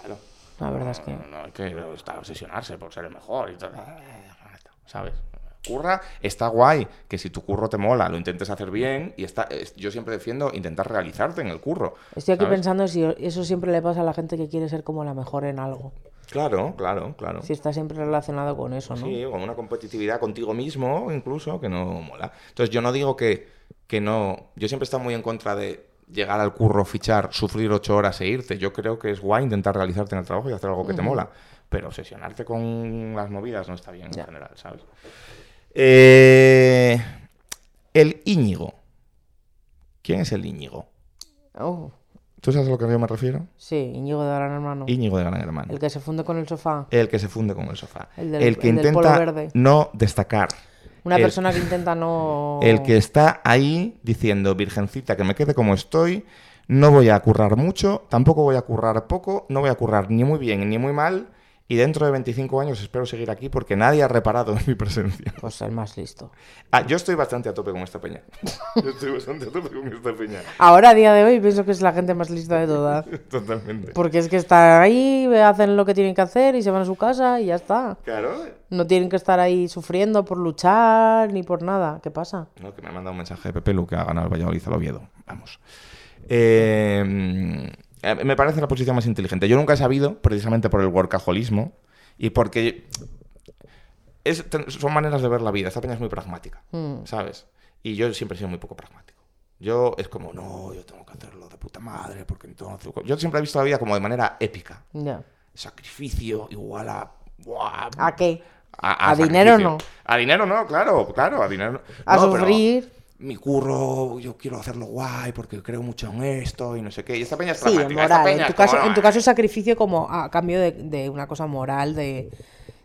Claro. La verdad es que. No, no hay que estar obsesionarse por ser el mejor y todo. ¿Sabes? Curra, está guay que si tu curro te mola, lo intentes hacer bien y está, es- yo siempre defiendo intentar realizarte en el curro. Estoy aquí ¿sabes? pensando si eso siempre le pasa a la gente que quiere ser como la mejor en algo. Claro, claro, claro. Si está siempre relacionado con eso, ¿no? Sí, con una competitividad contigo mismo, incluso, que no mola. Entonces, yo no digo que, que no. Yo siempre he estado muy en contra de llegar al curro, fichar, sufrir ocho horas e irte. Yo creo que es guay intentar realizarte en el trabajo y hacer algo que te mola. Pero obsesionarte con las movidas no está bien Ya. en general, ¿sabes? Eh, el Íñigo. ¿Quién es el Íñigo? Oh, ¿Tú sabes a lo que yo me refiero? sí, Íñigo de Gran Hermano. Íñigo de Gran Hermano. El que se funde con el sofá. El que se funde con el sofá. El del- el que el del polo intenta verde. no destacar. Una el- persona que [LAUGHS] intenta no. El que está ahí diciendo, Virgencita, que me quede como estoy, no voy a currar mucho, tampoco voy a currar poco, no voy a currar ni muy bien ni muy mal, y dentro de 25 años espero seguir aquí porque nadie ha reparado en [LAUGHS] mi presencia. Pues el más listo. Ah, yo estoy bastante a tope con esta peña. [LAUGHS] Yo estoy bastante a tope con esta peña. Ahora, a día de hoy, pienso que es la gente más lista de todas. [LAUGHS] Totalmente. Porque es que están ahí, hacen lo que tienen que hacer y se van a su casa y ya está. Claro. No tienen que estar ahí sufriendo por luchar ni por nada. ¿Qué pasa? No, que me ha mandado un mensaje de Pepe Lu que ha ganado el Valladolid al Oviedo. Vamos. Eh, eh, me parece la posición más inteligente. Yo nunca he sabido, precisamente por el workaholismo y porque es- son maneras de ver la vida. Esta peña es muy pragmática, Mm. ¿sabes? Y yo siempre he sido muy poco pragmático. Yo es como, no, yo tengo que hacerlo de puta madre, porque entonces... Yo siempre he visto la vida como de manera épica. Ya. Sacrificio igual a... ¡buah! ¿A qué? A, ¿A dinero no? A dinero no, claro, claro, a dinero. A no, pero sufrir. Mi curro, yo quiero hacerlo guay porque creo mucho en esto y no sé qué. Y esta peña es Sí, pragmática. esta moral. peña En tu, es caso, en tu caso, sacrificio como a cambio de, de una cosa moral, de,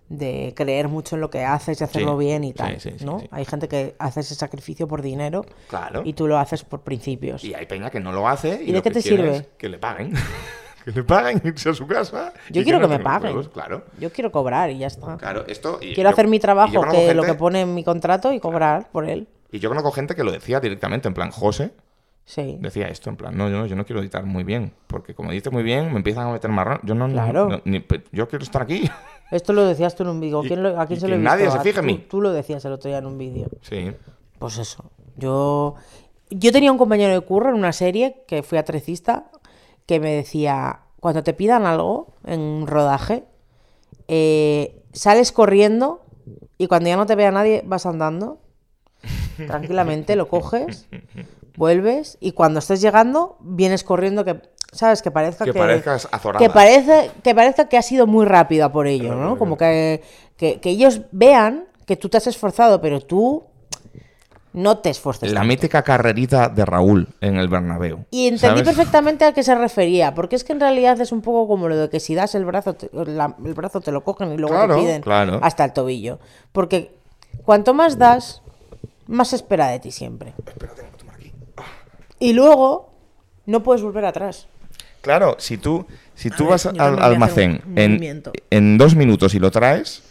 de creer mucho en lo que haces y hacerlo Sí, bien y tal. sí, sí, ¿no? Hay gente que hace ese sacrificio por dinero Claro. y tú lo haces por principios. Y hay peña que no lo hace. ¿Y, ¿Y de lo qué que te sirve? es que le paguen. [LAUGHS] que le paguen, irse a su casa. Yo quiero no que me paguen. Claro. Yo quiero cobrar y ya está. Claro, esto. y Quiero yo- hacer mi trabajo, que lo que pone en mi contrato y cobrar por él. Y yo conozco gente que lo decía directamente, en plan, José Sí. decía esto, en plan, no, yo no, yo no quiero editar muy bien, porque como edites muy bien, me empiezan a meter marrón. Yo no, Claro. no, ni- pe- yo quiero estar aquí. [LAUGHS] Esto lo decías tú en un vídeo. Y- ¿Quién lo- ¿A quién y se lo he que visto? nadie se A- fije en tú- mí. Tú lo decías el otro día en un vídeo. sí. Pues eso. Yo, yo tenía un compañero de curro en una serie que fui atrecista que me decía, cuando te pidan algo en un rodaje, eh, sales corriendo y cuando ya no te vea nadie vas andando. Tranquilamente, lo coges, vuelves y cuando estés llegando, vienes corriendo que, ¿sabes? Que parezca Que que... parezcas azorada. que parece que parezca que ha sido muy rápida por ello, ¿no? Como que, que, que ellos vean que tú te has esforzado, pero tú no te esfuerces. La tanto. mítica carrerita de Raúl en el Bernabéu. Y entendí ¿sabes? perfectamente a qué se refería, porque es que en realidad es un poco como lo de que si das el brazo, te- la- el brazo te lo cogen y luego Claro, te piden claro. hasta el tobillo. Porque cuanto más das, más se espera de ti siempre. Espera, tengo que tomar aquí. Y luego no puedes volver atrás. Claro, si tú, si tú vas al almacén en, en dos minutos y lo traes,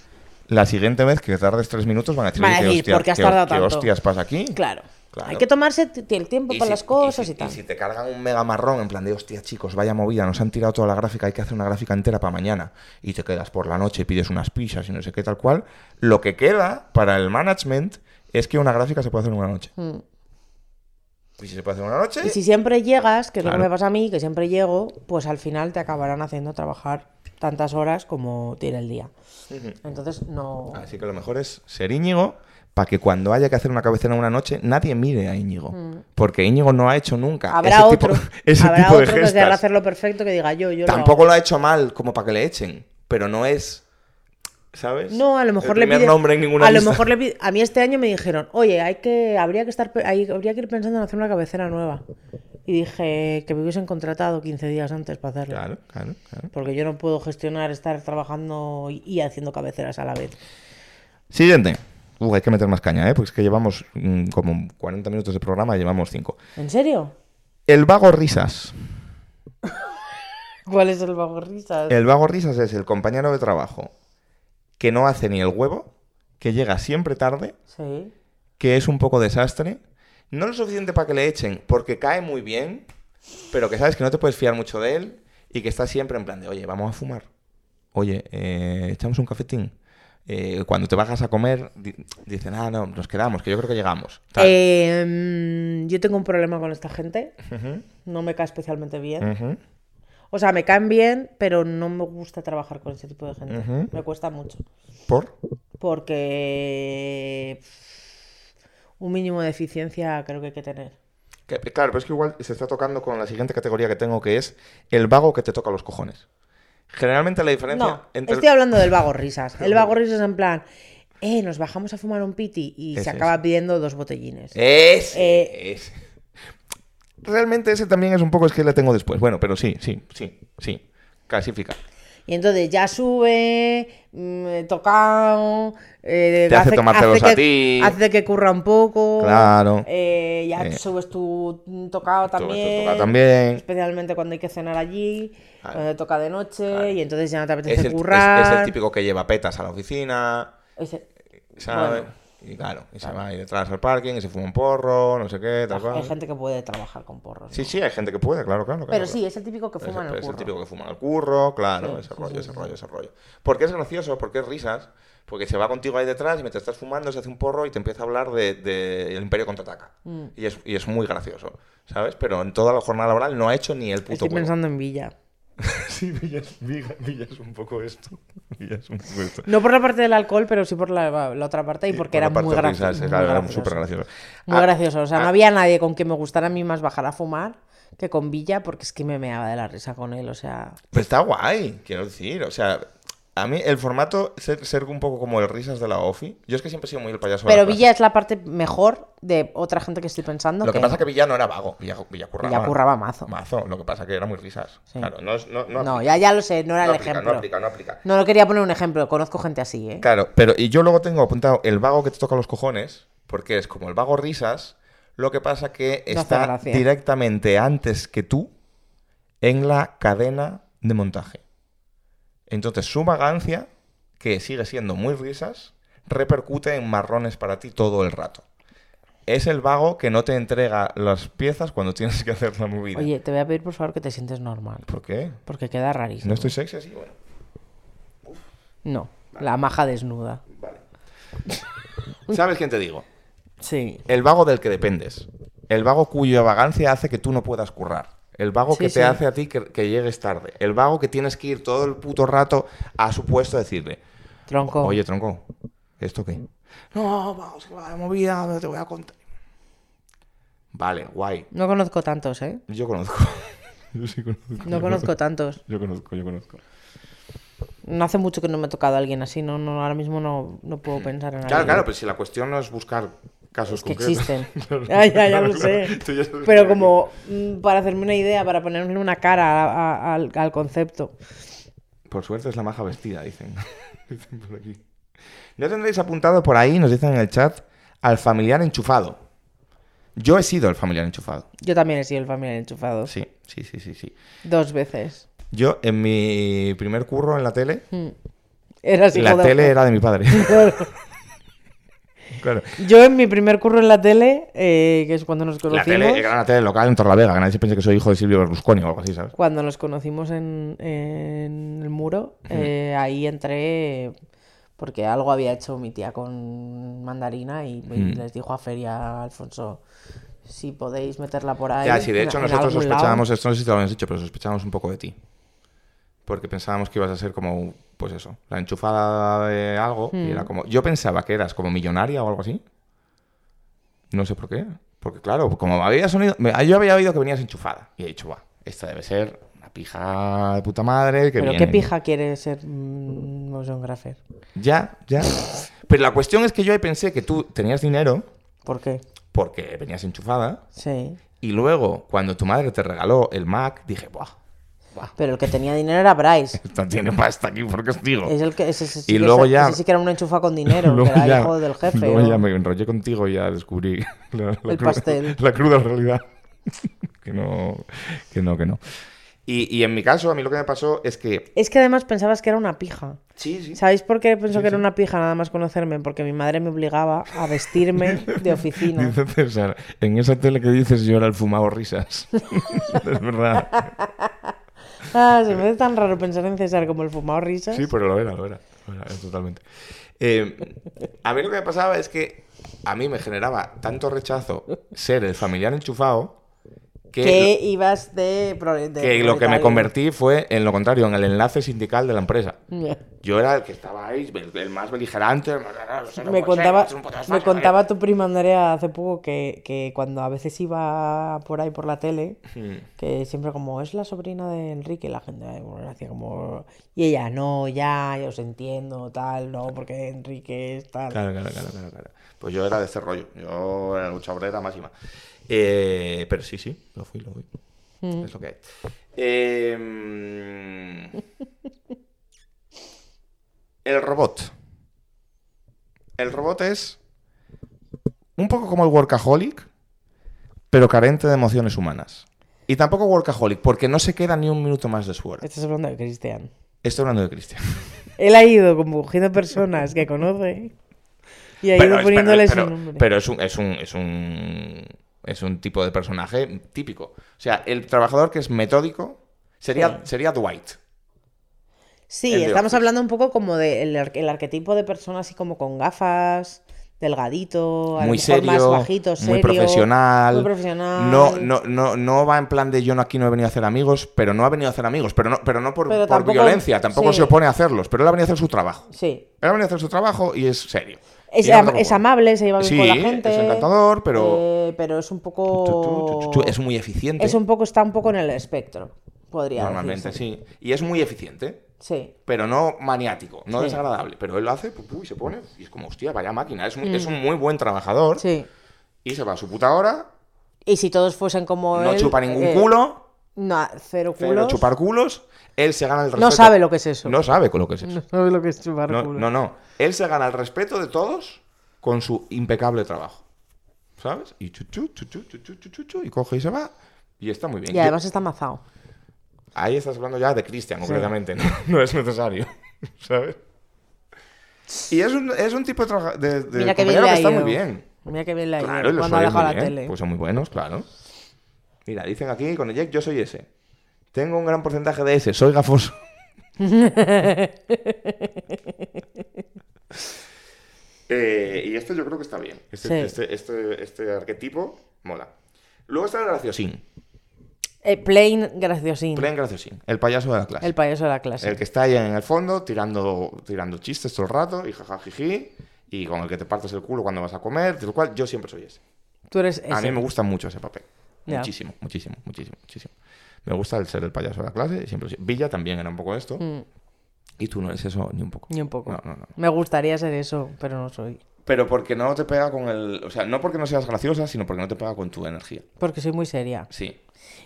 la siguiente vez que tardes tres minutos van a decir, Van a "Oye, ¿qué decir, hostia- ¿por qué has tardado qué tanto?". hostias pasa aquí? Claro. Claro. Hay que tomarse el tiempo para si- las cosas y, si- tal. si te cargan un mega marrón en plan de, hostia, chicos, vaya movida, nos han tirado toda la gráfica, hay que hacer una gráfica entera para mañana. Y te quedas por la noche y pides unas pizzas y no sé qué tal cual. Lo que queda para el management es que una gráfica se puede hacer en una noche. Mm. Y si se puede hacer en una noche, Y si siempre llegas, que es lo que me pasa a mí, que siempre llego, pues al final te acabarán haciendo trabajar tantas horas como tiene el día. Entonces no... Así que lo mejor es ser Íñigo para que cuando haya que hacer una cabecera en una noche nadie mire a Íñigo. Porque Íñigo no ha hecho nunca. Habrá ese otro, tipo, [LAUGHS] ese habrá tipo de otro que querrá hacerlo perfecto que diga yo, yo lo Tampoco hago. lo ha hecho mal como para que le echen, pero no es, ¿sabes? No, a lo mejor le primer pides- nombre en ninguna A lo lista. mejor le pide- a mí este año me dijeron, oye, hay que, habría que estar, hay- habría que ir pensando en hacer una cabecera nueva. Y dije que me hubiesen contratado 15 días antes para hacerlo. Claro, claro, claro. Porque yo no puedo gestionar estar trabajando y- haciendo cabeceras a la vez. Siguiente. Uh, hay que meter más caña, ¿eh? Porque es que llevamos mm, como 40 minutos de programa y llevamos 5. ¿En serio? El vago risas. [LAUGHS] ¿Cuál es el vago risas? El vago risas es el compañero de trabajo que no hace ni el huevo, que llega siempre tarde, Sí. que es un poco desastre. No lo suficiente para que le echen, porque cae muy bien, pero que sabes que no te puedes fiar mucho de él y que está siempre en plan de, oye, vamos a fumar. Oye, eh, echamos un cafetín. Eh, cuando te bajas a comer, di- dicen, ah, no, nos quedamos, que yo creo que llegamos. Eh, yo tengo un problema con esta gente. No me cae especialmente bien. O sea, me caen bien, pero no me gusta trabajar con ese tipo de gente. Me cuesta mucho. ¿Por? Porque un mínimo de eficiencia creo que hay que tener. Que- claro, pero es que igual se está tocando con la siguiente categoría que tengo, que es el vago que te toca los cojones. Generalmente la diferencia No, entre... estoy hablando del vago risas. El vago [LAUGHS] risas en plan, eh, nos bajamos a fumar un piti y Ese se es. acaba pidiendo dos botellines. Ese, Eh, ese. Realmente ese también es un poco es que le tengo después. Bueno, pero sí, sí, sí, sí. Clasifica. Y entonces ya sube, mm, tocado, eh, Te hace tomártelos que, a ti. hace que curra un poco. Claro. eh, ya Eh. subes tu tocado también. toca también. Especialmente cuando hay que cenar allí, Claro. cuando te toca de noche Claro. y entonces ya no te Es apetece el, es- currar. es el típico que lleva petas a la oficina, Ese- ¿sabes? Bueno. Y claro, y se va ahí detrás al parking y se fuma un porro, no sé qué, tal Hay cual. gente que puede trabajar con porros. Sí, ¿no? sí, hay gente que puede, claro, claro. claro, Pero sí, es el típico que fuma en el es el curro. típico que fuma en el curro, claro, Sí, ese sí, rollo, sí, ese sí, rollo, ese rollo. Porque es gracioso, porque es risas, porque se va contigo ahí detrás y mientras estás fumando se hace un porro y te empieza a hablar de, de El Imperio contraataca. Mm. Y, es, y es muy gracioso, ¿sabes? Pero en toda la jornada laboral no ha hecho ni el puto Estoy huevo. pensando en Villa. [LAUGHS] Sí, Villa es, Villa- Villa es un poco esto. [LAUGHS] Villa es un poco esto. No por la parte del alcohol, pero sí por la, la otra parte y porque Por era parte muy, graci- risas, muy claro, era gracioso. súper gracioso. Muy Ah, gracioso. O sea, no ah, había nadie con quien me gustara a mí más bajar a fumar que con Villa, porque es que me meaba de la risa con él. O sea, Pero está guay, quiero decir. O sea, a mí el formato, ser, ser un poco como el risas de la OFI. Yo es que siempre he sido muy el payaso de pero la clase. Villa es la parte mejor de otra gente que estoy pensando. Lo que pasa es que Villa no era vago, Villa, Villa curraba. Villa curraba mazo. Mazo, lo que pasa que era muy risas. Sí. Claro, no, es- no, no, ya, ya lo sé, no era no el aplica, ejemplo. no aplica, no aplica. No, no quería poner un ejemplo, conozco gente así, ¿eh? Claro, pero y yo luego tengo apuntado el vago que te toca los cojones, porque es como el vago risas, lo que pasa que está directamente antes que tú en la cadena de montaje. Entonces su vagancia, que sigue siendo muy risas, repercute en marrones para ti todo el rato. Es el vago que no te entrega las piezas cuando tienes que hacer la movida. Oye, te voy a pedir por favor que te sientes normal, ¿Por qué? porque queda rarísimo. ¿No estoy sexy así? Bueno, No, la maja desnuda. vale. ¿Sabes quién te digo? Sí. El vago del que dependes. El vago cuya vagancia hace que tú no puedas currar. El vago Sí, que te sí. hace a ti que, que llegues tarde. El vago que tienes que ir todo el puto rato a su puesto a decirle, Tronco. oye, tronco, ¿Esto qué? No, vamos, que va de movida, te voy a contar. Vale, guay. No conozco tantos, ¿eh? Yo conozco. [LAUGHS] Yo sí conozco. No conozco tantos. Yo conozco, yo conozco. No hace mucho que no me he tocado a alguien así, no, no ahora mismo no, no puedo pensar en Claro, alguien. claro, pero si la cuestión no es buscar casos que concretos. existen. [LAUGHS] Ya, ya, ya lo [LAUGHS] sé. Pero como mm, para hacerme una idea, para ponerle una cara a- a- al, al concepto. Por suerte es la maja vestida, dicen. [LAUGHS] dicen por aquí. ¿No tendréis apuntado por ahí, nos dicen en el chat, al familiar enchufado? Yo he sido el familiar enchufado. Yo también he sido el familiar enchufado. Sí, sí, sí, sí, sí. Dos veces. Yo, en mi primer curro en la tele, Mm. Eras hijo la tele era de mi padre. Claro. Yo en mi primer curro en la tele, eh, que es cuando nos La conocimos, tele era una tele local en Torlavega, que nadie se piense que soy hijo de Silvio Berlusconi o algo así, ¿sabes? cuando nos conocimos en, en el muro, eh, ahí entré porque algo había hecho mi tía con mandarina y, y les dijo a Feria Alfonso si podéis meterla por ahí. Ya, sí, de hecho en nosotros algún lado". sospechábamos, esto no sé si te lo habíamos dicho, pero sospechábamos un poco de ti. Porque pensábamos que ibas a ser como, pues eso, la enchufada de algo. Y Hmm. era como, yo pensaba que eras como millonaria o algo así. No sé por qué. Porque claro, como había sonido, yo había oído que venías enchufada. Y he dicho, va, esta debe ser una pija de puta madre. Que Pero viene- qué pija quiere ser mm, motion grapher. Ya, ya. Pero la cuestión es que yo ahí pensé que tú tenías dinero ¿Por qué? porque venías enchufada. Sí. Y luego, cuando tu madre te regaló el Mac, dije, buah, Pero el que tenía dinero era Bryce. [LAUGHS] esta tiene pasta aquí porque os digo. Es el que, ese, ese Y luego es- ya- ese sí que era un enchufa con dinero, [LAUGHS] Luego que era ya- hijo del jefe. Luego o- ya me enrollé contigo y ya descubrí [LAUGHS] la, la El cruda- pastel. la cruda realidad. que no, que no, que no. Y, y en mi caso, a mí lo que me pasó es que... Es que además pensabas que era una pija. Sí, sí. ¿Sabéis por qué pensó Sí, que era sí. una pija nada más conocerme? Porque mi madre me obligaba a vestirme de oficina. Dice César, en esa tele que dices yo era el fumado risas. es verdad. Ah, se me hace tan raro pensar en César como el fumado risas. Sí, pero lo era, lo era. Lo era, es totalmente. Eh, a mí lo que me pasaba es que a mí me generaba tanto rechazo ser el familiar enchufado que, que ibas de, de que lo que me convertí fue en lo contrario, en el enlace sindical de la empresa. Yo era el que estaba ahí, el, el más beligerante. el más- "Eso no Me ser, contaba, puto me desfase". contaba tu prima Andrea hace poco que, que cuando a veces iba por ahí por la tele, que siempre como es la sobrina de Enrique, la gente eh, bueno, hacía como y ella no, ya, ya os entiendo, tal, no, porque Enrique es tal. Claro, claro, claro, claro, claro. Pues yo era de este rollo. Yo era lucha obrera máxima. Eh, pero sí, sí, lo fui, lo fui. Mm. Es lo que hay. Eh, el robot. El robot es un poco como el workaholic, pero carente de emociones humanas. Y tampoco workaholic, porque no se queda ni un minuto más de su hora. Estás hablando de Cristian. Estoy hablando de Cristian. [LAUGHS] Él ha ido cogiendo personas que conoce y ha ido es- poniéndoles pero- un nombre. pero es un, es un, es un es un tipo de personaje típico. O sea, el trabajador que es metódico sería, Sí. sería Dwight. Sí, El de estamos hablando un poco como del el arquetipo de persona así como con gafas, delgadito, a muy mejor más serio, bajito, muy serio, profesional. muy profesional. No, no, no, no va en plan de yo no aquí no he venido a hacer amigos, pero no ha venido a hacer amigos, pero no, pero no por, Pero por tampoco- violencia, tampoco sí. se opone a hacerlos, pero él ha venido a hacer su trabajo. Sí. Él ha venido a hacer su trabajo y es serio. Es, am- es amable, se lleva bien Sí, con la gente. es encantador, pero- eh, pero es un poco. Es muy eficiente. Es un poco, está un poco en el espectro, podría Normalmente, decirse. sí. Y es muy eficiente. Sí. pero no maniático, no Sí. desagradable. Pero él lo hace, pu, pu, y se pone, y es como, hostia, vaya máquina. Es, muy- es un muy buen trabajador Mm. Sí. y se va a su puta hora, Y si todos fuesen como no él, chupa ningún eh, culo, No, cero cero culos. chupar culos, él se gana el respeto. No sabe lo que es eso. No sabe con lo que es [LAUGHS] eso. No sabe lo que es chupar No, culos. no, no. Él se gana el respeto de todos con su impecable trabajo. ¿Sabes? Y chuchu, chuchu, chuchu, chuchu, y coge y se va. Y está muy bien. Y además está amazado. ahí estás hablando ya de Cristian, concretamente. No, [LAUGHS] no es necesario. [LAUGHS] ¿Sabes? Y es un, es un tipo de, de, de Mira que bien que está muy bien. Mira que bien ido Claro, y los cuando ha dejado la bien, tele. Pues son muy buenos, claro. Mira, dicen aquí con el Jack, yo soy ese. Tengo un gran porcentaje de ese, soy gafoso. [LAUGHS] Eh, y esto yo creo que está bien. Este, Sí. este, este, este arquetipo mola. Luego está el graciosín. Eh, plain graciosín. Plain graciosín. El payaso de la clase. El payaso de la clase. El que está ahí en el fondo tirando, tirando chistes todo el rato y jajajiji. y con el que te partes el culo cuando vas a comer, de lo cual yo siempre soy ese. Tú eres A mí ese. me gusta mucho ese papel. Muchísimo, muchísimo, muchísimo, muchísimo. Me gusta el ser el payaso de la clase y siempre. Villa también era un poco esto. Mm, Y tú no eres eso ni un poco. Ni un poco. No, no, no. Me gustaría ser eso, pero no soy. Pero porque no te pega con el. O sea, no porque no seas graciosa, sino porque no te pega con tu energía. Porque soy muy seria. Sí.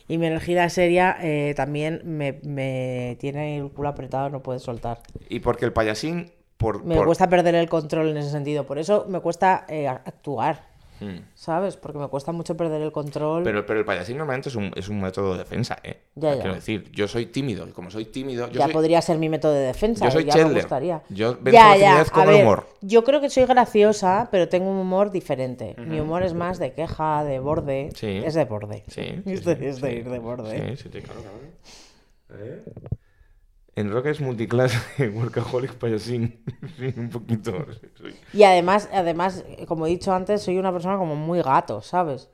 Y mi energía seria eh, también me, me tiene el culo apretado, no puede soltar. Y porque el payasín. Por, Me por- cuesta perder el control en ese sentido. Por eso me cuesta eh, actuar, Mm. ¿sabes? Porque me cuesta mucho perder el control. Pero, pero el payasín normalmente es un, es un método de defensa, ¿eh? Ya, ya. Quiero decir, yo soy tímido. Y como soy tímido. Yo ya soy... podría ser mi método de defensa. yo soy ya me gustaría. Yo ya, la ya. el ver, humor. yo creo que soy graciosa, pero tengo un humor diferente. Mi humor es más de queja, de borde. Sí. Es de borde. Sí. sí, [LAUGHS] Es sí, de, es de sí. ir de borde. Sí, sí, claro, claro. ¿Eh? En rock es multiclase, [LAUGHS] workaholic, payasín. Sí, un poquito. sí, soy. Y además, además, como he dicho antes, soy una persona como muy gato, ¿sabes?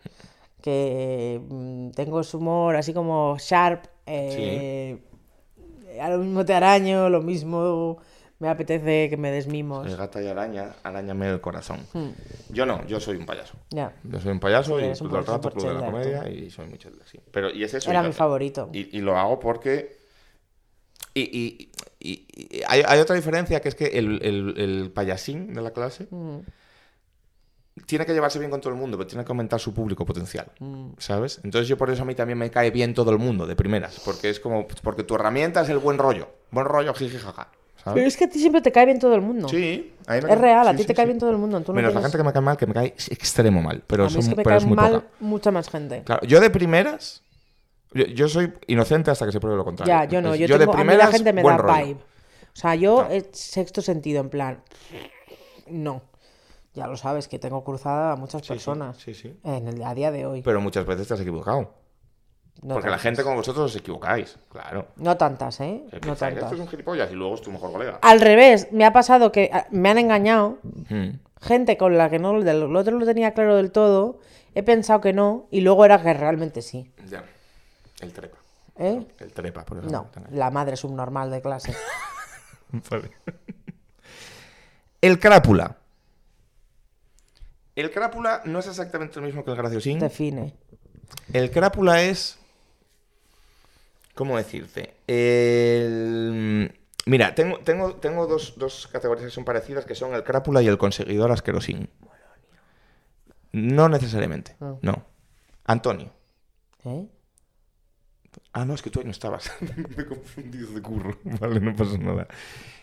Que mm, tengo ese humor así como sharp. eh, A lo mismo te araño, lo mismo me apetece que me des mimos. El gata y araña, arañame el corazón. Hmm, Yo no, yo soy un payaso. ya. Yo soy un payaso Sí, y todo el rato club de la comedia y soy muy Chandler, sí. Pero, y es eso. Era mi favorito. Y, y lo hago porque. Y, y- y- y hay, hay otra diferencia que es que el, el- el payasín de la clase Mm, tiene que llevarse bien con todo el mundo, pero tiene que aumentar su público potencial. mm. ¿Sabes? Entonces yo por eso a mí también me cae bien todo el mundo, de primeras. Porque es como. Porque tu herramienta es el buen rollo. Buen rollo, jiji, jaja. Pero ¿Sabes? es que a ti siempre te cae bien todo el mundo. Sí, a mí me- Es real, a sí, ti sí, te cae sí. bien todo el mundo. Tú no Menos la tienes- gente que me cae mal, que me cae extremo mal. Pero, a mí es son- que me pero cae es muy mal poca. mucha más gente. Claro, yo de primeras. Yo, yo soy inocente hasta que se pruebe lo contrario. Ya, yo no. Entonces, Yo, tengo, a mí la gente me da rollo. vibe. O sea, yo No. sexto sentido, en plan. No. Ya lo sabes, que tengo cruzada a muchas Sí, personas. Sí, sí. En el, a día de hoy. Pero muchas veces te has equivocado. No porque la gente como vosotros os equivocáis. Claro. No tantas, ¿eh? No tantas. Esto es un gilipollas y luego es tu mejor colega. Al revés, me ha pasado que ah, me han engañado. Mm. Gente con la que no del otro lo tenía claro del todo. He pensado que no. Y luego era que realmente sí. Ya. El trepa. ¿Eh? El trepa, por eso. No, la madre subnormal de clase. [LAUGHS] Vale. El crápula. El crápula no es exactamente lo mismo que el graciosín. Define. El crápula es. ¿Cómo decirte? El... Mira, tengo, tengo, tengo dos, dos categorías que son parecidas, que son el crápula y el conseguidor asquerosín. No necesariamente, Ah. no. Antonio. ¿Eh? Ah, no, es que tú ahí no estabas. [LAUGHS] Me he confundido de curro. Vale, no pasa nada.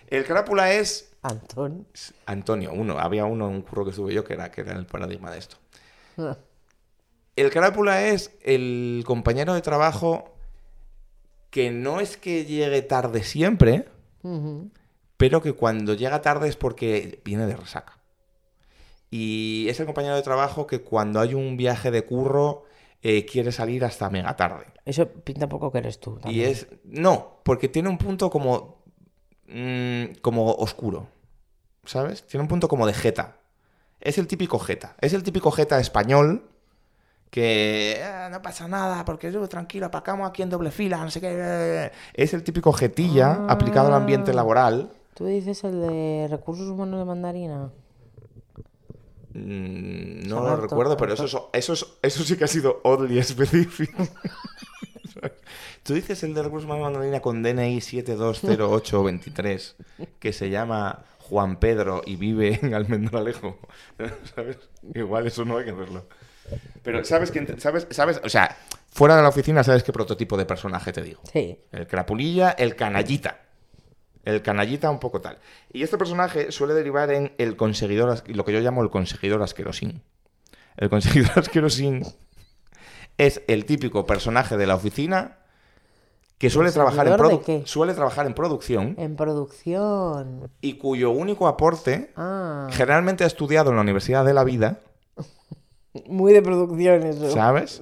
El crápula es Antón. Antonio, uno. Había uno en un curro que estuve yo que era, que era el paradigma de esto. [LAUGHS] El crápula es el compañero de trabajo que no es que llegue tarde siempre, pero que cuando llega tarde es porque viene de resaca. Y es el compañero de trabajo que cuando hay un viaje de curro eh, quiere salir hasta mega tarde. Eso pinta un poco que eres tú. Y es. No, porque tiene un punto como. mm, como oscuro. ¿Sabes? Tiene un punto como de jeta. Es el típico jeta. Es el típico jeta español. Que "Ah, no pasa nada, porque yo tranquilo, apacamos aquí en doble fila, no sé qué. Es el típico jetilla aplicado al ambiente Ah. laboral. ¿Tú dices el de recursos humanos de mandarina? Mm, no lo recuerdo, pero eso, es- eso, es- eso sí que ha sido oddly [LAUGHS] específico. Tú dices el de recursos humanos de mandarina con DNI 720823, que se llama Juan Pedro y vive en Almendralejo. [LAUGHS] ¿Sabes? Igual eso no hay que hacerlo. Pero sabes que sabes, sabes, o sea, fuera de la oficina sabes qué prototipo de personaje te digo. Sí. El crapulilla, el canallita. El canallita un poco tal. Y este personaje suele derivar en el conseguidor, lo que yo llamo el conseguidor asquerosín. El conseguidor [LAUGHS] asquerosín es el típico personaje de la oficina que suele trabajar, en suele trabajar en producción En producción. y cuyo único aporte, Ah. generalmente ha estudiado en la Universidad de la Vida, Muy de producción eso. ¿sabes?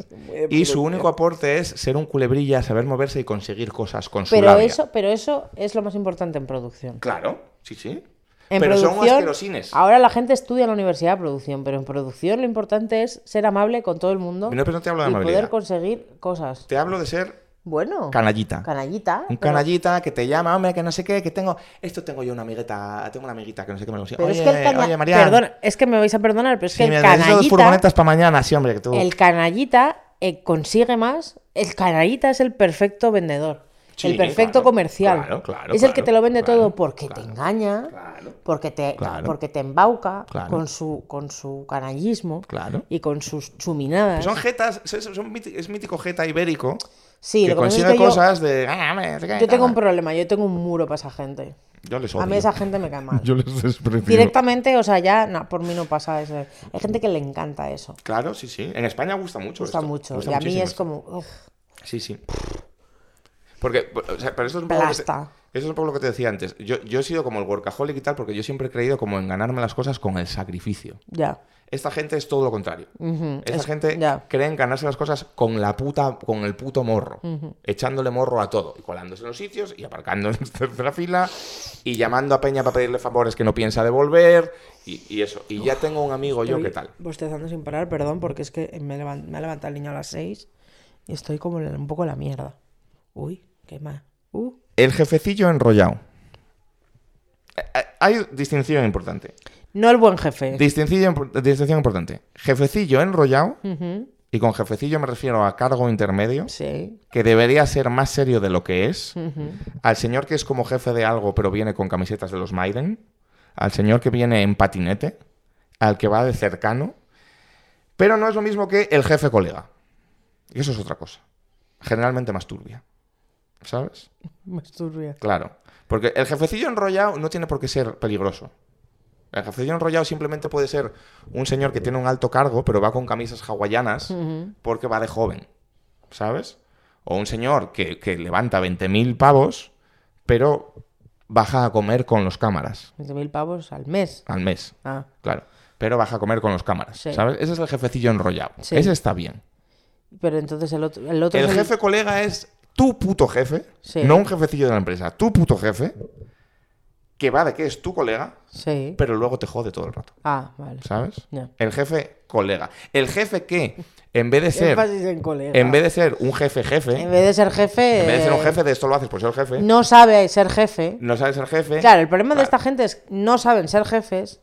Y su único aporte es ser un culebrilla, saber moverse y conseguir cosas con su Pero labia. eso, pero eso es lo más importante en producción. Claro, sí, sí. En pero son producción, asquerosines. ahora la gente estudia en la universidad de producción, pero en producción lo importante es ser amable con todo el mundo No, pero no te hablo de y amabilidad. poder conseguir cosas. Te hablo de ser Bueno. Canallita. Canallita. Un pero- canallita que te llama, hombre, que no sé qué, que tengo. Esto tengo yo una amigueta, tengo una amiguita que no sé qué me lo consigue. Pero Oye, es que el cana- oye, Marian, Perdón, es que me vais a perdonar, pero es si que me el dos canallita. furgonetas para mañana, sí, hombre, que tú. El canallita eh, consigue más. El canallita es el perfecto vendedor. Sí, el perfecto claro, comercial. claro, claro, es el que te lo vende todo porque te engaña, claro. porque, te, Claro. porque te embauca Claro. con, su, con su canallismo Claro. y con sus chuminadas. Son jetas, son, son míti- es mítico jeta ibérico sí, que lo que es consigue que yo- cosas de. "Ah, hombre, no sé qué, yo, tengo un tal". problema, yo tengo un muro para esa gente. Yo les A mí esa gente me cae mal. [LAUGHS] Yo les desprecio. Directamente, o sea, ya no, por mí no pasa eso. Hay gente que le encanta eso. Claro, sí, sí. En España gusta mucho. gusta esto. mucho. Gusta y a mí es esto. como. uf, Sí, sí. Porque, o sea, pero esto es un poco Plasta. eso es un poco lo que te decía antes. Yo, yo he sido como el workaholic y tal porque yo siempre he creído como en ganarme las cosas con el sacrificio. ya. Esta gente es todo lo contrario. Esta es- gente cree en ganarse las cosas con la puta, con el puto morro. Echándole morro a todo. Y colándose en los sitios y aparcando en [LAUGHS] tercera fila. Y llamando a Peña para pedirle favores que no piensa devolver. Y, y eso. Y ya tengo un amigo yo, ¿qué tal? Bostezando sin parar, perdón, porque es que me, me ha levantado el niño a las 6 y estoy como un poco en la mierda. Uy, qué. Uh, El jefecillo enrollado. Eh, eh, Hay distinción importante. no el buen jefe. Distinción, distinción importante. Jefecillo enrollado, y con jefecillo me refiero a cargo intermedio, Sí. que debería ser más serio de lo que es. Al señor que es como jefe de algo, pero viene con camisetas de los Maiden. Al señor que viene en patinete. Al que va de cercano. Pero no es lo mismo que el jefe colega. Y eso es otra cosa. Generalmente más turbia. ¿Sabes? [LAUGHS] Me esturbia. Claro. Porque el jefecillo enrollado no tiene por qué ser peligroso. El jefecillo enrollado simplemente puede ser un señor que tiene un alto cargo, pero va con camisas hawaianas porque va de joven. ¿Sabes? O un señor que, que levanta 20.000 pavos, pero baja a comer con los cámaras 20.000 pavos al mes. al mes. Ah, Claro. Pero baja a comer con los cámaras. Sí. ¿Sabes? Ese es el jefecillo enrollado. Sí. Ese está bien. pero entonces el otro, el otro El jefe colega es tu puto jefe, Sí. no un jefecillo de la empresa, tu puto jefe, que va de que es tu colega, Sí. pero luego te jode todo el rato, Ah, vale. ¿sabes? El jefe colega. El jefe que, en vez de [LAUGHS] ser, en vez de ser un jefe jefe, En vez de ser jefe. en vez de ser un eh, jefe de esto lo haces por ser jefe, No sabe ser jefe. no sabes ser jefe. Claro, el problema de esta gente es que no saben ser jefes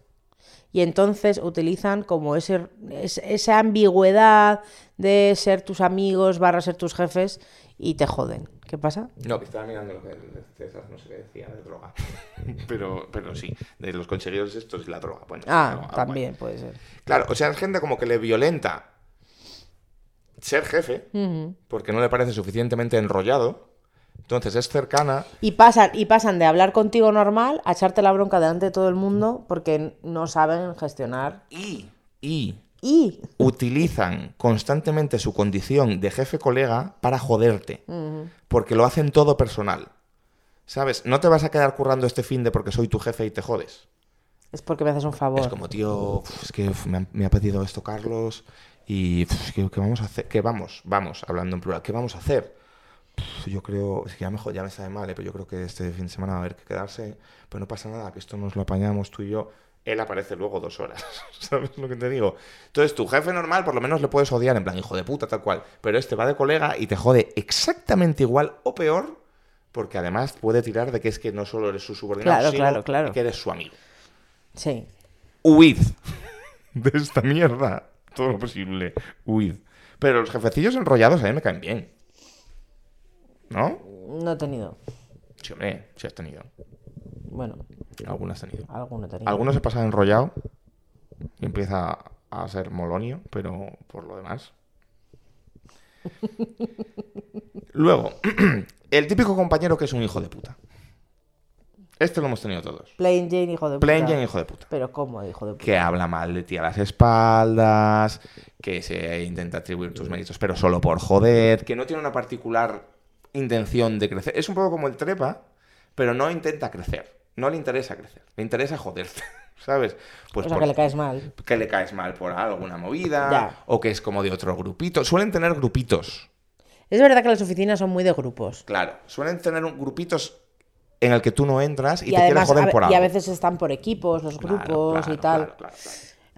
y entonces utilizan como ese, es- esa ambigüedad de ser tus amigos barra ser tus jefes y te joden. ¿Qué pasa? No, que estaba mirando lo que César no sé qué decía de droga. [LAUGHS] pero, pero sí, de los conseguidores estos y la droga. Bueno, Ah, algo también puede ser. Claro, o sea, es gente como que le violenta ser jefe, porque no le parece suficientemente enrollado. Entonces es cercana. Y pasan, y pasan de hablar contigo normal a echarte la bronca delante de todo el mundo porque no saben gestionar. Y, y Y utilizan constantemente su condición de jefe colega para joderte. Porque lo hacen todo personal. ¿Sabes? No te vas a quedar currando este fin de porque soy tu jefe y te jodes. es porque me haces un favor. Es como, tío, es que me, ha, me ha pedido esto Carlos y ¿qué, qué vamos a hacer? ¿Qué vamos? Vamos, hablando en plural. ¿Qué vamos a hacer? Yo creo, es que ya me, ya me sabe mal, eh, pero yo creo que este fin de semana va a haber que quedarse, pero no pasa nada, que esto nos lo apañamos tú y yo. Él aparece luego dos horas, [LAUGHS] ¿sabes lo que te digo? Entonces, tu jefe normal por lo menos le puedes odiar en plan, hijo de puta, tal cual, pero este va de colega y te jode exactamente igual o peor, porque además puede tirar de que es que no solo eres su subordinado, Claro, sino claro, claro. que eres su amigo Sí. huid [LAUGHS] de esta mierda. Todo lo posible. Huid. Pero los jefecillos enrollados a mí me caen bien. ¿No? No he tenido. Sí, hombre, sí has tenido. Bueno, Algunas he tenido. Algunos se pasan enrollado y empieza a ser molonio, pero por lo demás. [LAUGHS] Luego, [CLEARS THROAT] el típico compañero que es un hijo de puta. Este lo hemos tenido todos. Plain Jane, hijo de puta. Plain Jane, hijo de puta. Pero ¿cómo, hijo de puta? que habla mal de ti a las espaldas, que se intenta atribuir tus méritos, pero solo por joder, que no tiene una particular intención de crecer. Es un poco como el trepa, pero no intenta crecer. No le interesa crecer, le interesa joderte, [LAUGHS] ¿sabes? Pues o sea, por- que le caes mal. que le caes mal por alguna movida, Ya. o que es como de otro grupito. Suelen tener grupitos, Es verdad que las oficinas son muy de grupos. claro. Suelen tener un- grupitos en el que tú no entras y, Y, te quieres además, joder a, ve- por y algo. a veces están por equipos, los Claro, grupos claro, y tal. claro.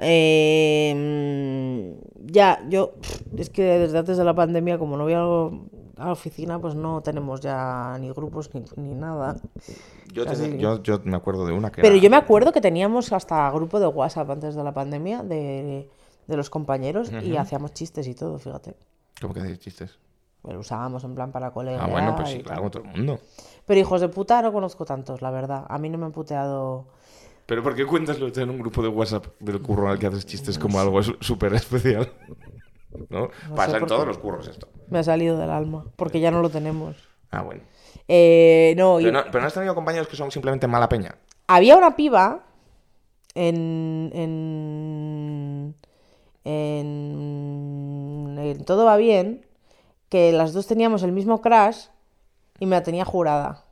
Eh, ya, yo, es que desde antes de la pandemia, como no había algo, la oficina pues no tenemos ya ni grupos ni, ni nada. Yo, que- yo, yo me acuerdo de una que Pero era- yo me acuerdo que teníamos hasta grupo de WhatsApp antes de la pandemia de, de los compañeros y hacíamos chistes y todo, fíjate. ¿Cómo que hacéis chistes? Lo usábamos en plan para colegas. Ah, bueno, pues sí, claro, todo el mundo. Pero hijos de puta no conozco tantos, la verdad. A mí no me han puteado. ¿Pero por qué cuentas lo de en un grupo de WhatsApp del curro el que haces chistes como algo súper especial? [LAUGHS] ¿No? No Pasa en todos los curros esto. Me ha salido del alma, porque ya no lo tenemos. Ah, bueno. Eh, no, y- Pero no, pero no has tenido compañeros que son simplemente mala peña. había una piba en, en, en, en Todo va bien, que las dos teníamos el mismo crash y me la tenía jurada.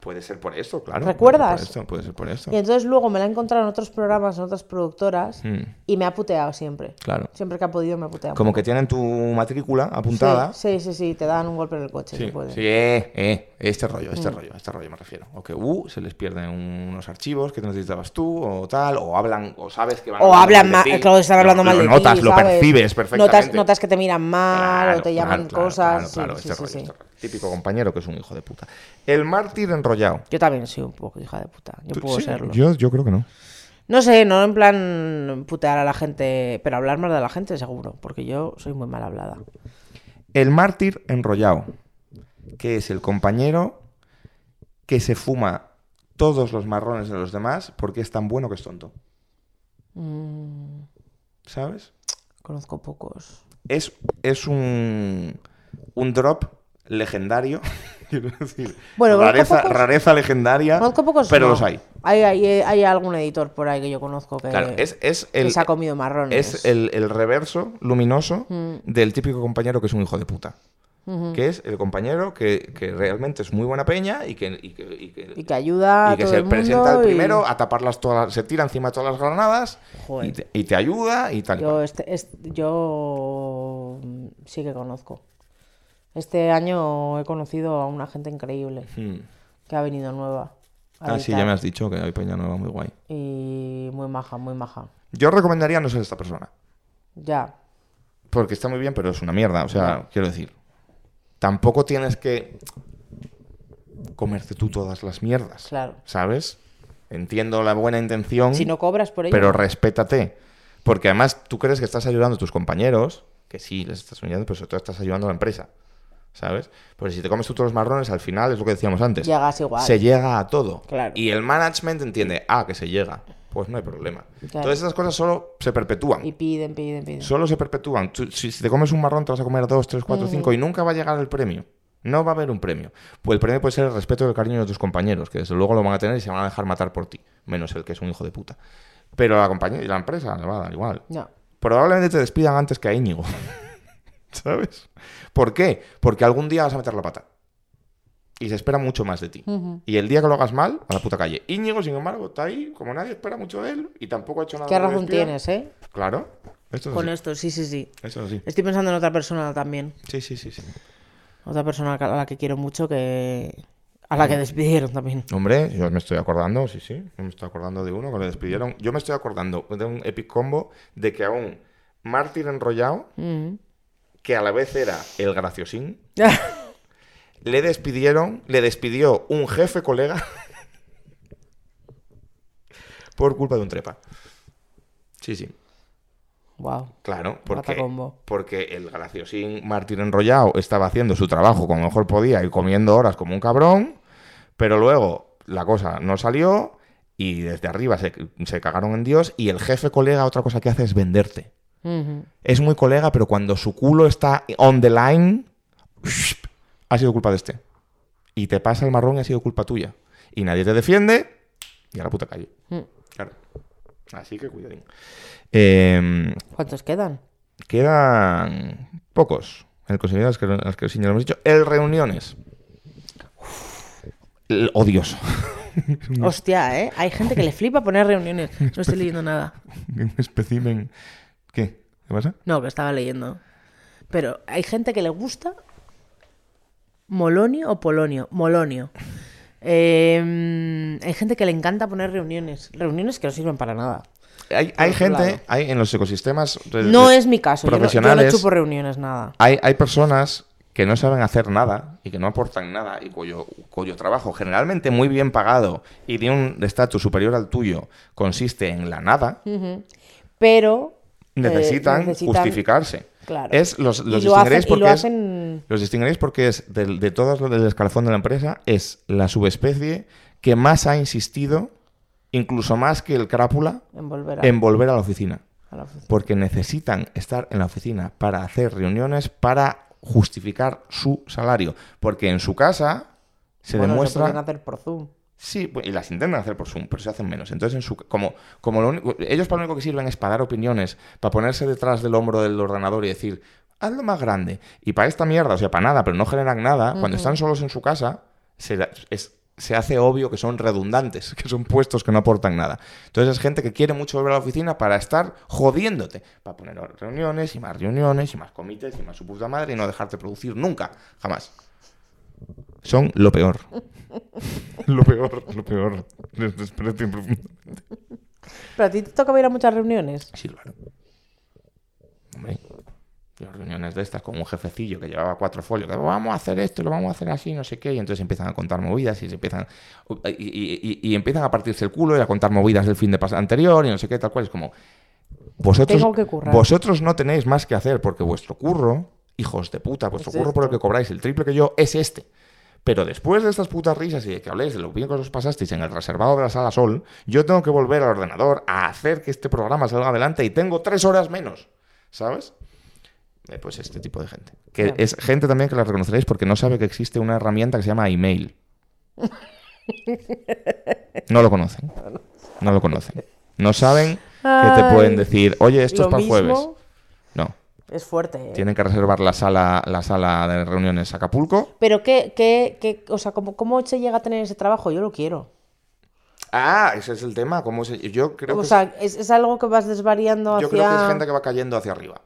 Puede ser por esto, claro. ¿Recuerdas? Puede ser por esto, puede ser por esto. Y entonces luego me la he encontrado en otros programas, en otras productoras, Mm, y me ha puteado siempre. claro. Siempre que ha podido me ha puteado. Como que tienen tu matrícula apuntada. Sí, sí, sí, sí, te dan un golpe en el coche. Sí, puede. sí, eh, eh, este rollo, este Mm. rollo, este rollo me refiero. O que, uh, se les pierden unos archivos que necesitabas tú, o tal, o hablan, o sabes que van a O hablan mal, de ti. claro, están Lo- hablando mal lo de notas, ti, lo ¿sabes? percibes perfectamente. Notas, notas que te miran mal Claro, o te llaman claro, cosas. Claro, claro, sí, este sí, rollo, sí, este rollo. Típico compañero que es un hijo de puta. El mártir enrollado. Yo también soy un poco hija de puta. Yo puedo Sí, serlo. Yo, yo creo que no. No sé, no en plan putear a la gente, pero hablar mal de la gente seguro, porque yo soy muy mal hablada. El mártir enrollado, que es el compañero que se fuma todos los marrones de los demás porque es tan bueno que es tonto. Mm, ¿Sabes? conozco pocos. Es, es un, un drop legendario. [LAUGHS] Quiero decir, Bueno, conozco rareza, pocos- rareza legendaria. Conozco pocos. pero no. los hay. Hay, hay. hay algún editor por ahí que yo conozco que, Claro, es, es que el, se ha comido marrones. es el, el reverso luminoso Mm. del típico compañero que es un hijo de puta. Que es el compañero que, que realmente es muy buena peña y que, y que- y que- Y que ayuda a y que todo se el presenta el y- primero a taparlas todas, se tira encima de todas las granadas Joder. y te, y te ayuda y tal. Yo, este, este- yo sí que conozco. Este año he conocido a una gente increíble Hmm. que ha venido nueva. Ah, sí, ya me has dicho que hay peña nueva muy guay. Y muy maja, muy maja. Yo recomendaría no ser esta persona. Ya. Porque está muy bien, pero es una mierda. O sea, quiero decir, tampoco tienes que comerte tú todas las mierdas. Claro. ¿Sabes? Entiendo la buena intención, Si no cobras por ello. pero respétate. Porque además tú crees que estás ayudando a tus compañeros, que sí, les estás ayudando, pero sobre todo estás ayudando a la empresa. ¿Sabes? Pues si te comes tú todos los marrones, al final es lo que decíamos antes. Llegas igual. Se llega a todo. Claro. Y el management entiende, ah, que se llega. Pues no hay problema. Claro. Todas esas cosas solo se perpetúan. Y piden, piden, piden. Solo se perpetúan. Tú- si, si te comes un marrón, te vas a comer dos, tres, cuatro, cinco y nunca va a llegar el premio. No va a haber un premio. Pues el premio puede ser el respeto y el cariño de tus compañeros, que desde luego lo van a tener y se van a dejar matar por ti, menos el que es un hijo de puta. Pero la compañía y la empresa le va a dar igual. No. Probablemente te despidan antes que a Íñigo. [LAUGHS] ¿Sabes? ¿Por qué? Porque algún día vas a meter la pata. Y se espera mucho más de ti. Y el día que lo hagas mal, a la puta calle. Íñigo, sin embargo, está ahí, como nadie espera mucho de él, y tampoco ha hecho nada. ¿Qué razón tienes, eh? Claro. Esto es Con así. esto, sí, sí, sí. Eso es así. Estoy pensando en otra persona también. Sí, sí, sí, sí. Otra persona a la que quiero mucho que. A la que despidieron también. Hombre, yo me estoy acordando, sí, sí. Yo me estoy acordando de uno que le despidieron. Yo me estoy acordando de un epic combo de que a un mártir enrollado. Que a la vez era el graciosín, [LAUGHS] le despidieron, le despidió un jefe colega [LAUGHS] por culpa de un trepa. Sí, sí. wow. Claro, porque, porque el graciosín Martín Enrollado estaba haciendo su trabajo como mejor podía y comiendo horas como un cabrón, pero luego la cosa no salió y desde arriba se, se cagaron en Dios y el jefe colega otra cosa que hace es venderte. Es muy colega, pero cuando su culo está on the line, ha sido culpa de este. Y te pasa el marrón y ha sido culpa tuya. Y nadie te defiende y a la puta calle. Mm. Claro. Así que cuidadín. Eh, ¿Cuántos quedan? Quedan pocos. El conseguido las que, las que sí ya lo hemos dicho. El reuniones. El odioso. [LAUGHS] Hostia, ¿eh? Hay gente que le flipa poner reuniones. No estoy leyendo nada. [LAUGHS] Un espécimen. ¿Qué? ¿Qué pasa? No, que estaba leyendo. Pero hay gente que le gusta Molonio o Polonio. Molonio. Eh, hay gente que le encanta poner reuniones. Reuniones que no sirven para nada. Hay, hay gente, hay en los ecosistemas. No es mi caso. Yo no, yo no profesionales. chupo reuniones, nada. Hay, hay personas que no saben hacer nada y que no aportan nada y cuyo, cuyo trabajo generalmente muy bien pagado y de un estatus superior al tuyo consiste en la nada. Pero. Eh, necesitan, justificarse. Claro. Es los, los distinguiréis porque es- hacen- los distinguiréis porque es del- de, todos los del escalafón de la empresa, es la subespecie que más ha insistido, incluso más que el crápula, en volver a, en volver a la oficina. a la oficina. Porque necesitan estar en la oficina para hacer reuniones, para justificar su salario. Porque en su casa se Bueno, demuestra... pueden hacer por Zoom. Sí, y las intentan hacer por Zoom, pero se hacen menos. Entonces, en su, como, como lo único- ellos para lo único que sirven es para dar opiniones, para ponerse detrás del hombro del ordenador y decir, hazlo más grande. Y para esta mierda, o sea, para nada, pero no generan nada, cuando están solos en su casa, se, es- se hace obvio que son redundantes, que son puestos que no aportan nada. Entonces es gente que quiere mucho volver a la oficina para estar jodiéndote, para poner reuniones y más reuniones y más comités y más su puta madre y no dejarte producir nunca, jamás. Son [LAUGHS] lo peor. Lo peor, lo peor. Les desprecio profundamente. Pero a ti te toca ir a muchas reuniones. Sí, claro. Hombre, yo reuniones de estas con un jefecillo que llevaba cuatro folios, que vamos a hacer esto, lo vamos a hacer así, no sé qué, y entonces empiezan a contar movidas y se empiezan y, y- y- y empiezan a partirse el culo y a contar movidas del fin de anterior y no sé qué, tal cual. Es como vosotros, Tengo que currar. vosotros no tenéis más que hacer porque vuestro curro, hijos de puta, vuestro Es curro por el que cobráis el triple que yo es este. Pero después de estas putas risas y de que habléis de lo bien que os pasasteis en el reservado de la sala Sol, yo tengo que volver al ordenador a hacer que este programa salga adelante y tengo tres horas menos. ¿Sabes? Eh, pues este tipo de gente. Que Claro. es gente también que la reconoceréis porque no sabe que existe una herramienta que se llama email. No lo conocen. [LAUGHS] No lo conocen. No saben que te pueden decir, oye, esto es para el jueves. Es fuerte. ¿eh? Tienen que reservar la sala, la sala de reuniones Acapulco. Pero qué, qué, qué, o sea, ¿cómo, ¿cómo se llega a tener ese trabajo? Yo lo quiero. Ah, ese es el tema. ¿Cómo se... Yo creo o que sea, es, es algo que vas desvariando Yo hacia... creo que es gente que va cayendo hacia arriba.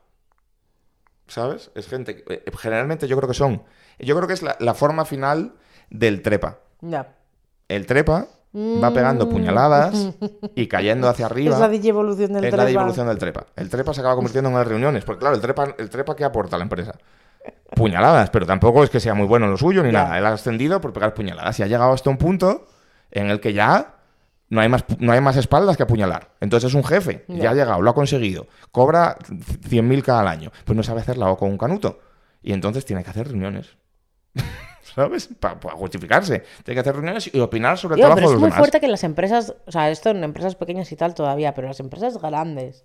¿Sabes? Es gente que, eh, generalmente yo creo que son. Yo creo que es la, la forma final del trepa. Ya. El trepa va pegando puñaladas y cayendo [LAUGHS] hacia arriba. Mm. Es la digievolución del es la trepa. evolución del trepa. El trepa se acaba convirtiendo en las reuniones. Porque claro, el trepa, el trepa ¿qué aporta a la empresa? Puñaladas, pero tampoco es que sea muy bueno en lo suyo ni Ya. nada. Él ha ascendido por pegar puñaladas y ha llegado hasta un punto en el que ya no hay más, no hay más espaldas que apuñalar. Entonces es un jefe, ya, Ya. ha llegado, lo ha conseguido, cobra 100.000 cada año, pues no sabe hacerla o con un canuto. Y entonces tiene que hacer reuniones. [LAUGHS] ¿Sabes? Para justificarse. Tiene que hacer reuniones y opinar sobre el trabajo pero de es los muy demás. fuerte que las empresas, o sea, esto en empresas pequeñas y tal todavía, pero las empresas grandes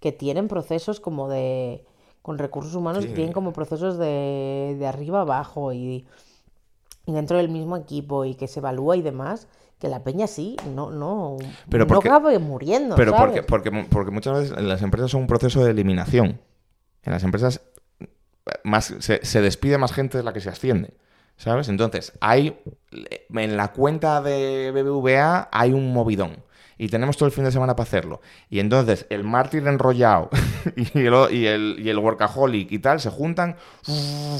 que tienen procesos como de, con recursos humanos, Sí. que tienen como procesos de, de arriba abajo y, y dentro del mismo equipo y que se evalúa y demás, que la peña sí, no, no, Pero no porque- acabe muriendo, Pero ¿sabes? porque, porque, porque muchas veces en las empresas son un proceso de eliminación. En las empresas más, se, se despide más gente de la que se asciende. ¿Sabes? Entonces, hay. En la cuenta de BBVA hay un movidón. Y tenemos todo el fin de semana para hacerlo. Y entonces el mártir enrollado [LAUGHS] y el, y el, y el workaholic y tal se juntan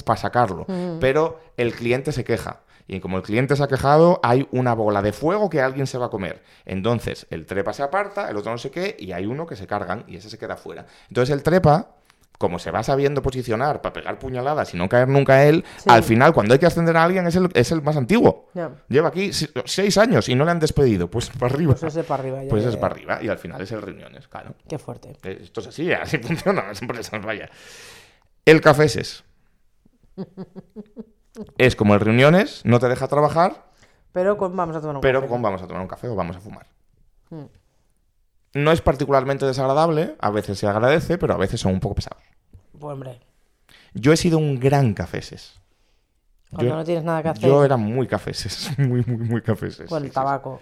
para sacarlo. Pero el cliente se queja. Y como el cliente se ha quejado, hay una bola de fuego que alguien se va a comer. Entonces, el trepa se aparta, el otro no sé qué, y hay uno que se cargan y ese se queda fuera. Entonces, el trepa, como se va sabiendo posicionar para pegar puñaladas y no caer nunca a él, Sí. al final, cuando hay que ascender a alguien, es el, es el más antiguo. Lleva aquí seis años y no le han despedido. Pues para arriba. Pues ese para arriba. ya, Pues ya, es ya. para arriba. Y al final es el reuniones, claro. Qué fuerte. Eh, Esto es así, así [LAUGHS] funcionan las empresas, vaya. El cafeses. [LAUGHS] es como el reuniones, no te deja trabajar, Pero con- vamos a tomar un pero café. con vamos a tomar un café o vamos a fumar. Mm. No es particularmente desagradable, a veces se agradece, pero a veces son un poco pesados. Pues hombre, Yo he sido un gran cafeses. cuando Yo, no tienes nada que hacer yo era muy cafeses, [LAUGHS] muy, muy, muy cafeses. con sí, el sí, tabaco.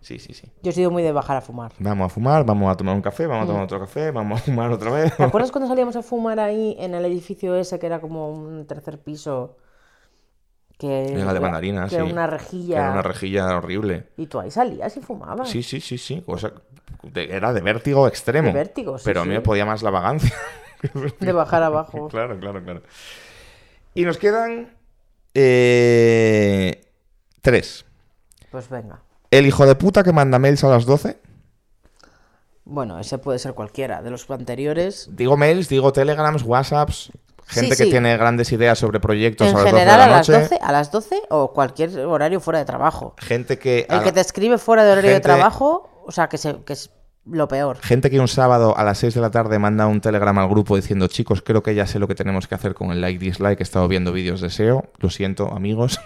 Sí, sí, sí. Yo he sido muy de bajar a fumar. Vamos a fumar, vamos a tomar un café, vamos a Mm. tomar otro café, vamos a fumar otra vez. ¿Te acuerdas cuando salíamos a fumar ahí en el edificio ese que era como un tercer piso? Que Era de mandarina, que era sí. una Que rejilla. Era una rejilla horrible. Y tú ahí salías y fumabas. Sí, sí, sí, sí. Cosa- de- era de vértigo extremo. De vértigo, sí, Pero a mí sí. me podía más la vagancia. [LAUGHS] De bajar abajo. claro, claro, claro. Y nos quedan eh, tres. Pues venga. El hijo de puta que manda mails a las 12. Bueno, ese puede ser cualquiera. De los anteriores. Digo mails, digo telegrams, whatsapps, Gente Sí, que tiene grandes ideas sobre proyectos En a las 12 general de a la las noche. 12, a las 12 o cualquier horario fuera de trabajo. Gente que. a El la- que te escribe fuera de horario gente- de trabajo, o sea, que, se, que lo peor. Gente que un sábado a las 6 de la tarde manda un telegrama al grupo diciendo, chicos, creo que ya sé lo que tenemos que hacer con el like dislike. He estado viendo vídeos de SEO. Lo siento, amigos.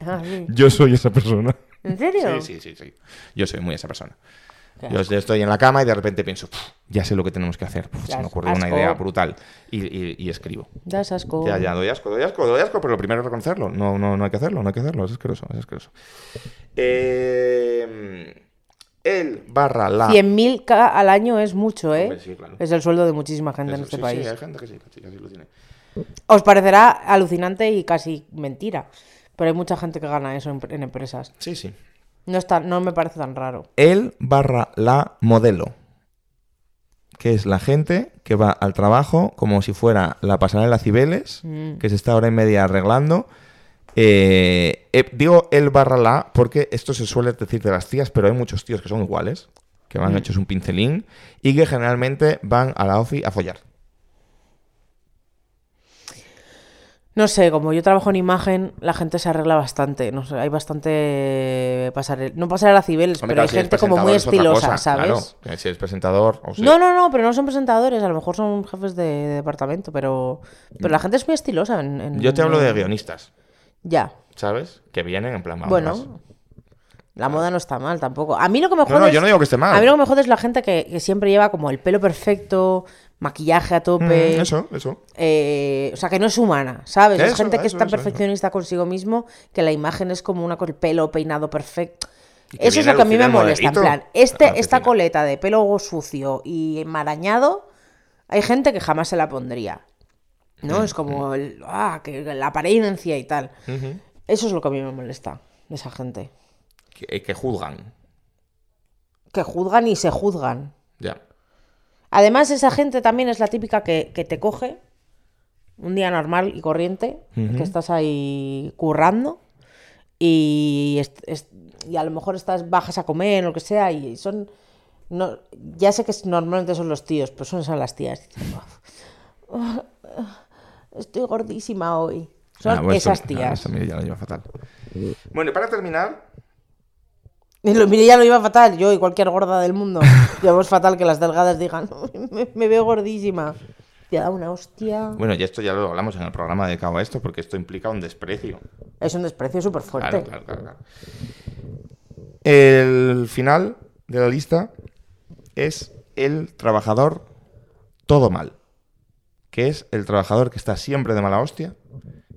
Ah, sí. [LAUGHS] Yo soy esa persona. ¿En serio? Sí, sí, sí, sí. Yo soy muy esa persona. Yo estoy en la cama y de repente pienso, "Puf, ya sé lo que tenemos que hacer. Puf, se me ocurrió una idea brutal. Y, y- y escribo. Das asco. Ya, ya, doy asco, doy asco, doy asco, pero lo primero es reconocerlo. No, no, no hay que hacerlo, no hay que hacerlo. Es asqueroso, es asqueroso. Eh, el barra la. 100.000 ca- al año es mucho, ¿eh? Hombre, sí, claro. Es el sueldo de muchísima gente en este sí, país. Sí, hay gente que sí, que sí, que sí lo tiene. Os parecerá alucinante y casi mentira, pero hay mucha gente que gana eso en, en empresas. Sí, sí. No, está, no me parece tan raro. El barra la modelo. Que es la gente que va al trabajo como si fuera la pasarela Cibeles, Mm. que se está hora y media arreglando. Eh, eh, digo el barra la porque esto se suele decir de las tías, pero hay muchos tíos que son iguales, que van Mm. hechos un pincelín y que generalmente van a la OFI a follar. No sé, como yo trabajo en imagen, la gente se arregla bastante. No sé, hay bastante pasarela. No pasarela cibeles, Hombre, pero hay si gente como muy es estilosa, cosa, ¿sabes? claro. Si eres presentador, o No, no, no, pero no son presentadores, a lo mejor son jefes de, de departamento, pero, pero la gente es muy estilosa. En, en- yo te hablo de guionistas, Ya, ¿sabes? Que vienen en plan, bueno, la moda no está mal tampoco. A mí lo que me jode No, no, es- yo no digo que esté mal. A mí lo que me jode es la gente que, que siempre lleva como el pelo perfecto, maquillaje a tope. Mm, eso, eso. eh, o sea, que no es humana, ¿sabes? es Eso, gente que eso, es tan eso, perfeccionista consigo mismo que la imagen es como una con el pelo peinado perfecto. Eso es lo que a mí me molesta. En plan, este, esta coleta de pelo sucio y enmarañado, hay gente que jamás se la pondría. ¿No? Es como el, ah, que la apariencia y tal. Eso es lo que a mí me molesta de esa gente. que, que juzgan. Que juzgan y se juzgan. Ya. Además, esa gente también es la típica que, que te coge un día normal y corriente, que estás ahí currando y, y a lo mejor estás bajas a comer o lo que sea y son... No, ya sé que normalmente son los tíos, pero son, son las tías. [LAUGHS] Dicen, "Uf, Estoy gordísima hoy. Son Ah, bueno, esas tías. eso ya lo lleva fatal. Bueno, y para terminar, mire, ya lo iba fatal, yo y cualquier gorda del mundo. [LAUGHS] Llevamos fatal que las delgadas digan, me, me veo gordísima. Te da una hostia. bueno, y esto ya lo hablamos en el programa dedicado a esto, porque esto implica un desprecio. Es un desprecio súper fuerte. Claro, claro, claro, claro. El final de la lista es el trabajador todo mal. Que es el trabajador que está siempre de mala hostia,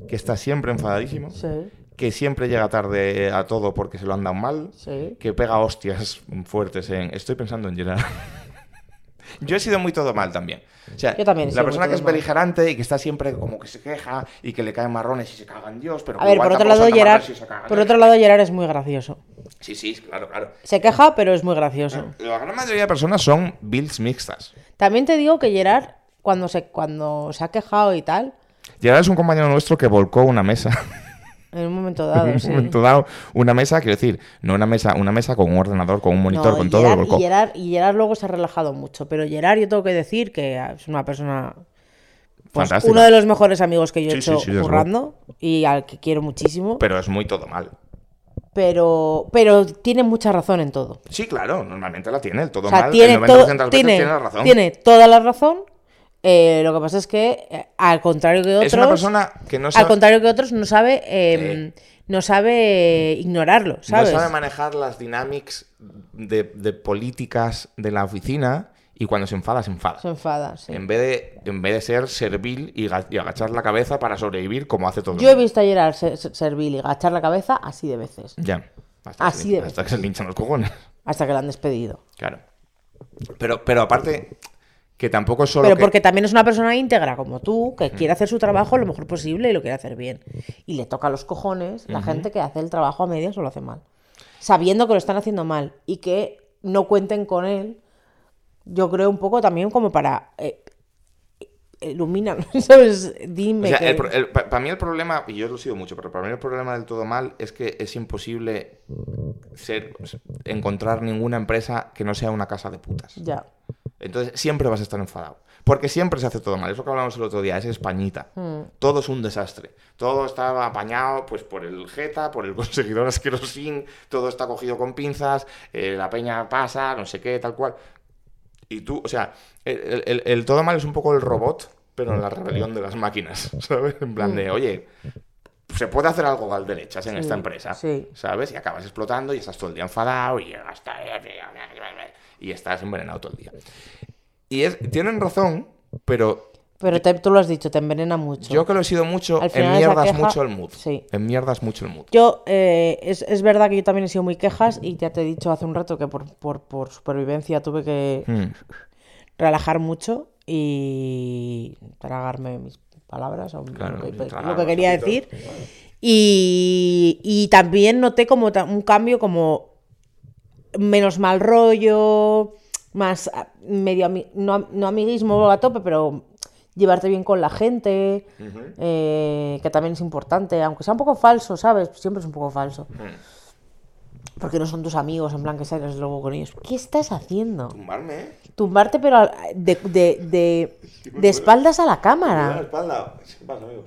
que está siempre enfadadísimo, Sí, que siempre llega tarde a todo porque se lo han dado mal, sí. que pega hostias fuertes en... Estoy pensando en Gerard. [LAUGHS] Yo he sido muy todo mal también. O sea, Yo también he la persona que es mal. beligerante y que está siempre como que se queja y que le caen marrones y se caga en Dios, pero A ver, por otro lado, Gerard, cagan por otro lado, Gerard es muy gracioso. Sí, sí, claro, claro. Se queja, pero es muy gracioso. La gran mayoría de personas son builds mixtas. También te digo que Gerard, cuando se, cuando se ha quejado y tal, Gerard es un compañero nuestro que volcó una mesa. [LAUGHS] en un momento [LAUGHS] en dado, un sí. momento dado, una mesa, quiero decir, no una mesa, una mesa con un ordenador, con un monitor, No, con todo, lo volcó. y, Gerard, y Gerard luego se ha relajado mucho, pero Gerard yo tengo que decir que es una persona... Pues, Fantástica. uno de los mejores amigos que yo he Sí, hecho sí, sí, desde currando y al que quiero muchísimo, Pero es muy todo mal. pero, pero tiene mucha razón en todo. Sí, claro, normalmente la tiene, el todo O sea, mal. tiene, el 90% todo- de las veces tiene, tiene la razón. tiene toda la razón. Eh, lo que pasa es que, eh, al contrario que otros, es una persona que no al sabe, contrario que otros, no sabe, eh, no sabe ignorarlo, no sabe manejar las dynamics de, de políticas de la oficina y cuando se enfada, se enfada. Se enfada, sí. En vez, de, en vez de ser servil y, ga- y agachar la cabeza para sobrevivir como hace todo el Yo he mundo. visto ayer al ser- ser- servil y agachar la cabeza así de veces, Ya. Hasta, Así que, se, de hasta que se le hinchan los cojones. hasta que la han despedido. Claro. Pero, pero aparte, que tampoco es solo. Pero que- porque también es una persona íntegra como tú, que quiere hacer su trabajo lo mejor posible y lo quiere hacer bien. Y le toca los cojones la gente que hace el trabajo a medias o lo hace mal. Sabiendo que lo están haciendo mal y que no cuenten con él, yo creo un poco también como para... Eh, ilumina, [LAUGHS] ¿sabes? Dime O sea, que... el pro- el- pa- para mí el problema, y yo lo sigo mucho, pero para mí el problema del todo mal es que es imposible ser, encontrar ninguna empresa que no sea una casa de putas. Ya. Entonces siempre vas a estar enfadado. Porque siempre se hace todo mal. Es lo que hablamos el otro día, es Españita. Mm. Todo es un desastre. Todo está apañado pues por el Jeta, por el [LAUGHS] conseguidor asquerosín, todo está cogido con pinzas, eh, la peña pasa, no sé qué, tal cual. Y tú, o sea, el, el- el todo mal es un poco el robot, pero en la rebelión de las máquinas, [LAUGHS] ¿sabes? En plan de, oye, se puede hacer algo al derechas en Sí, esta empresa, sí. ¿sabes? Y acabas explotando y estás todo el día enfadado y hasta y estás envenenado todo el día. Y es, tienen razón, pero Pero te- tú lo has dicho, te envenena mucho. yo que lo he sido mucho, en mierdas queja- mucho el mood. Sí. En mierdas mucho el mood. Yo, eh, es, es verdad que yo también he sido muy quejas y ya te he dicho hace un rato que por, por, por supervivencia tuve que Mm. relajar mucho y tragarme mis palabras o Claro, lo, que, lo que quería decir. Y, y también noté como un cambio como menos mal rollo, más medio no, no amiguismo a tope, pero llevarte bien con la gente, eh, que también es importante, aunque sea un poco falso, ¿sabes? Siempre es un poco falso. Porque no son tus amigos, en plan que sales luego con ellos. ¿Qué estás haciendo? Tumbarme, ¿eh? Tumbarte, pero de, de, de, de espaldas a la cámara. espalda. ¿Qué pasa, amigos?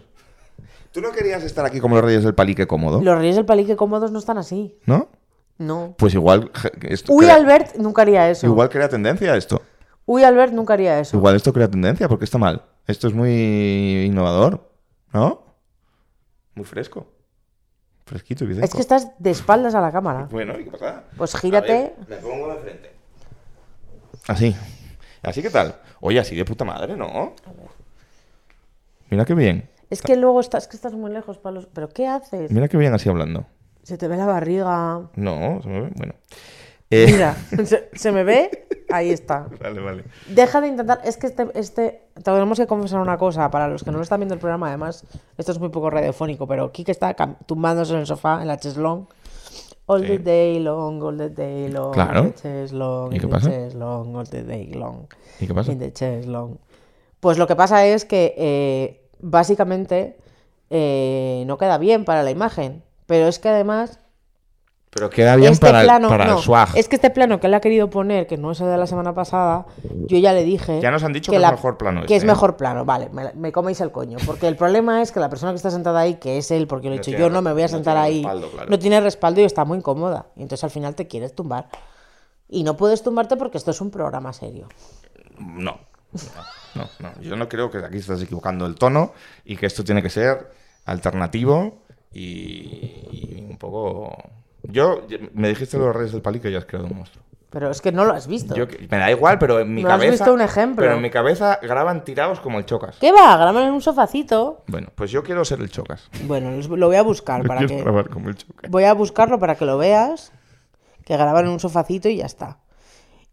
¿Tú no querías estar aquí como los reyes del palique cómodo? Los reyes del palique cómodos no están así. ¿No? No. Pues igual. Esto Uy, crea- Albert nunca haría eso. Igual crea tendencia esto. Uy, Albert nunca haría eso. Igual esto crea tendencia porque está mal. Esto es muy innovador, ¿no? Muy fresco. Fresquito y Es que estás de espaldas a la cámara. Bueno, ¿y qué pasa? Pues gírate. Ver, me pongo de frente. Así. ¿Así qué tal? Oye, así de puta madre, ¿no? Mira qué bien. Es que luego estás, es que estás muy lejos para los... ¿Pero qué haces? Mira qué bien así hablando. Se te ve la barriga. No, se me ve. Bueno. Eh, Mira, [LAUGHS] se, se me ve. Ahí está. Vale, vale. Deja de intentar. Es que este, este. Tenemos que confesar una cosa. Para los que no lo están viendo el programa, además, esto es muy poco radiofónico, pero Kike está tumbándose en el sofá, en la cheslong. All Sí. the day long, all the day long. Claro. in the cheslong, ¿Y in qué the pasa? cheslong, all the day long. ¿Y qué pasa? in the cheslong. Pues lo que pasa es que eh, básicamente eh, no queda bien para la imagen. Pero es que además Pero queda bien este para, el- plano, para no, el swag. Es que este plano que él ha querido poner, que no es el de la semana pasada, yo ya le dije. Ya nos han dicho que es mejor plano Que este, es ¿eh? mejor plano, vale, me, me coméis el coño. Porque el problema es que la persona que está sentada ahí, que es él, porque lo he No dicho tiene yo, no me voy a no sentar ahí, respaldo, claro. no tiene respaldo y está muy incómoda. Y entonces al final te quieres tumbar. Y no puedes tumbarte porque esto es un programa serio. No. No, no. Yo no creo que aquí estás equivocando el tono y que esto tiene que ser alternativo y, y un poco. Yo, me dijiste los reyes del palique y ya has creado un monstruo. Pero es que no lo has visto. Yo me da igual, pero en mi ¿No has cabeza. visto un ejemplo? Pero en mi cabeza graban tirados como el chocas. ¿Qué va? Graban en un sofacito. Bueno, pues yo quiero ser el chocas. Bueno, lo voy a buscar para que. grabar como el chocas. Voy a buscarlo para que lo veas. Que graban en un sofacito y ya está.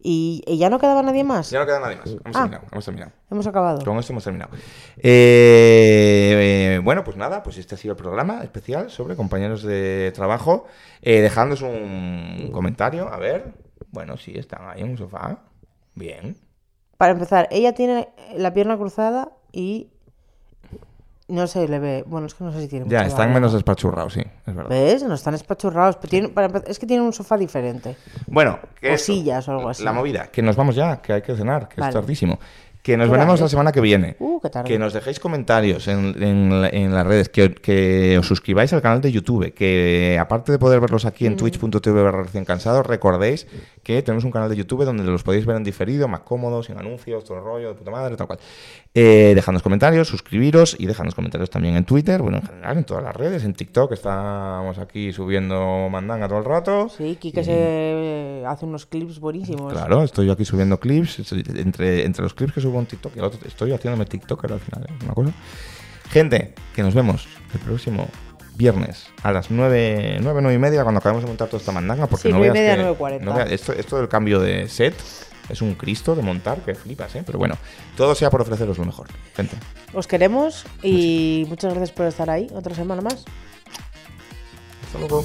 Y, y ya no quedaba nadie más. Ya no queda nadie más. Hemos Ah. terminado, hemos terminado. Hemos acabado. Con esto hemos terminado. Eh, eh, bueno, pues nada, pues este ha sido el programa especial sobre compañeros de trabajo. Eh, dejándonos un comentario, a ver. Bueno, sí, están ahí en un sofá. Bien. Para empezar, ella tiene la pierna cruzada y no se le ve. Bueno, es que no sé si tiene. Ya, están menos despachurrados, sí, es verdad. ¿Ves? No están espachurrados. Pero tienen- para empezar- es que tienen un sofá diferente. Bueno, que O sillas o algo así. La movida, que nos vamos ya, que hay que cenar, que Vale. es tardísimo. Que nos ¿Qué veremos la semana que viene. Uh, qué tarde. Que nos dejéis comentarios en, en la- en las redes, que, que os suscribáis al canal de YouTube, que aparte de poder verlos aquí Mm. en twitch.tv barra recién cansados, recordéis que tenemos un canal de YouTube donde los podéis ver en diferido, más cómodo, sin anuncios, todo el rollo, de puta madre, tal cual. Eh, dejadnos comentarios, suscribiros y dejadnos comentarios también en Twitter, bueno, en general, en todas las redes, en TikTok, estamos aquí subiendo mandanga todo el rato. Sí, Kike se hace unos clips buenísimos. Claro, estoy yo aquí subiendo clips. Entre, entre los clips que subo en TikTok y el otro, estoy haciéndome TikToker al final, ¿eh? una cosa. Gente, que nos vemos el próximo viernes a las 9, 9, 9 y media cuando acabemos de montar toda esta mandanga. Porque Sí, no 9 veas media, que- 9:40. no veas- esto, esto del cambio de set es un cristo de montar que flipas, ¿eh? Pero bueno, todo sea por ofreceros lo mejor. Gente, Os queremos y muchas gracias por estar ahí otra semana más. hasta luego.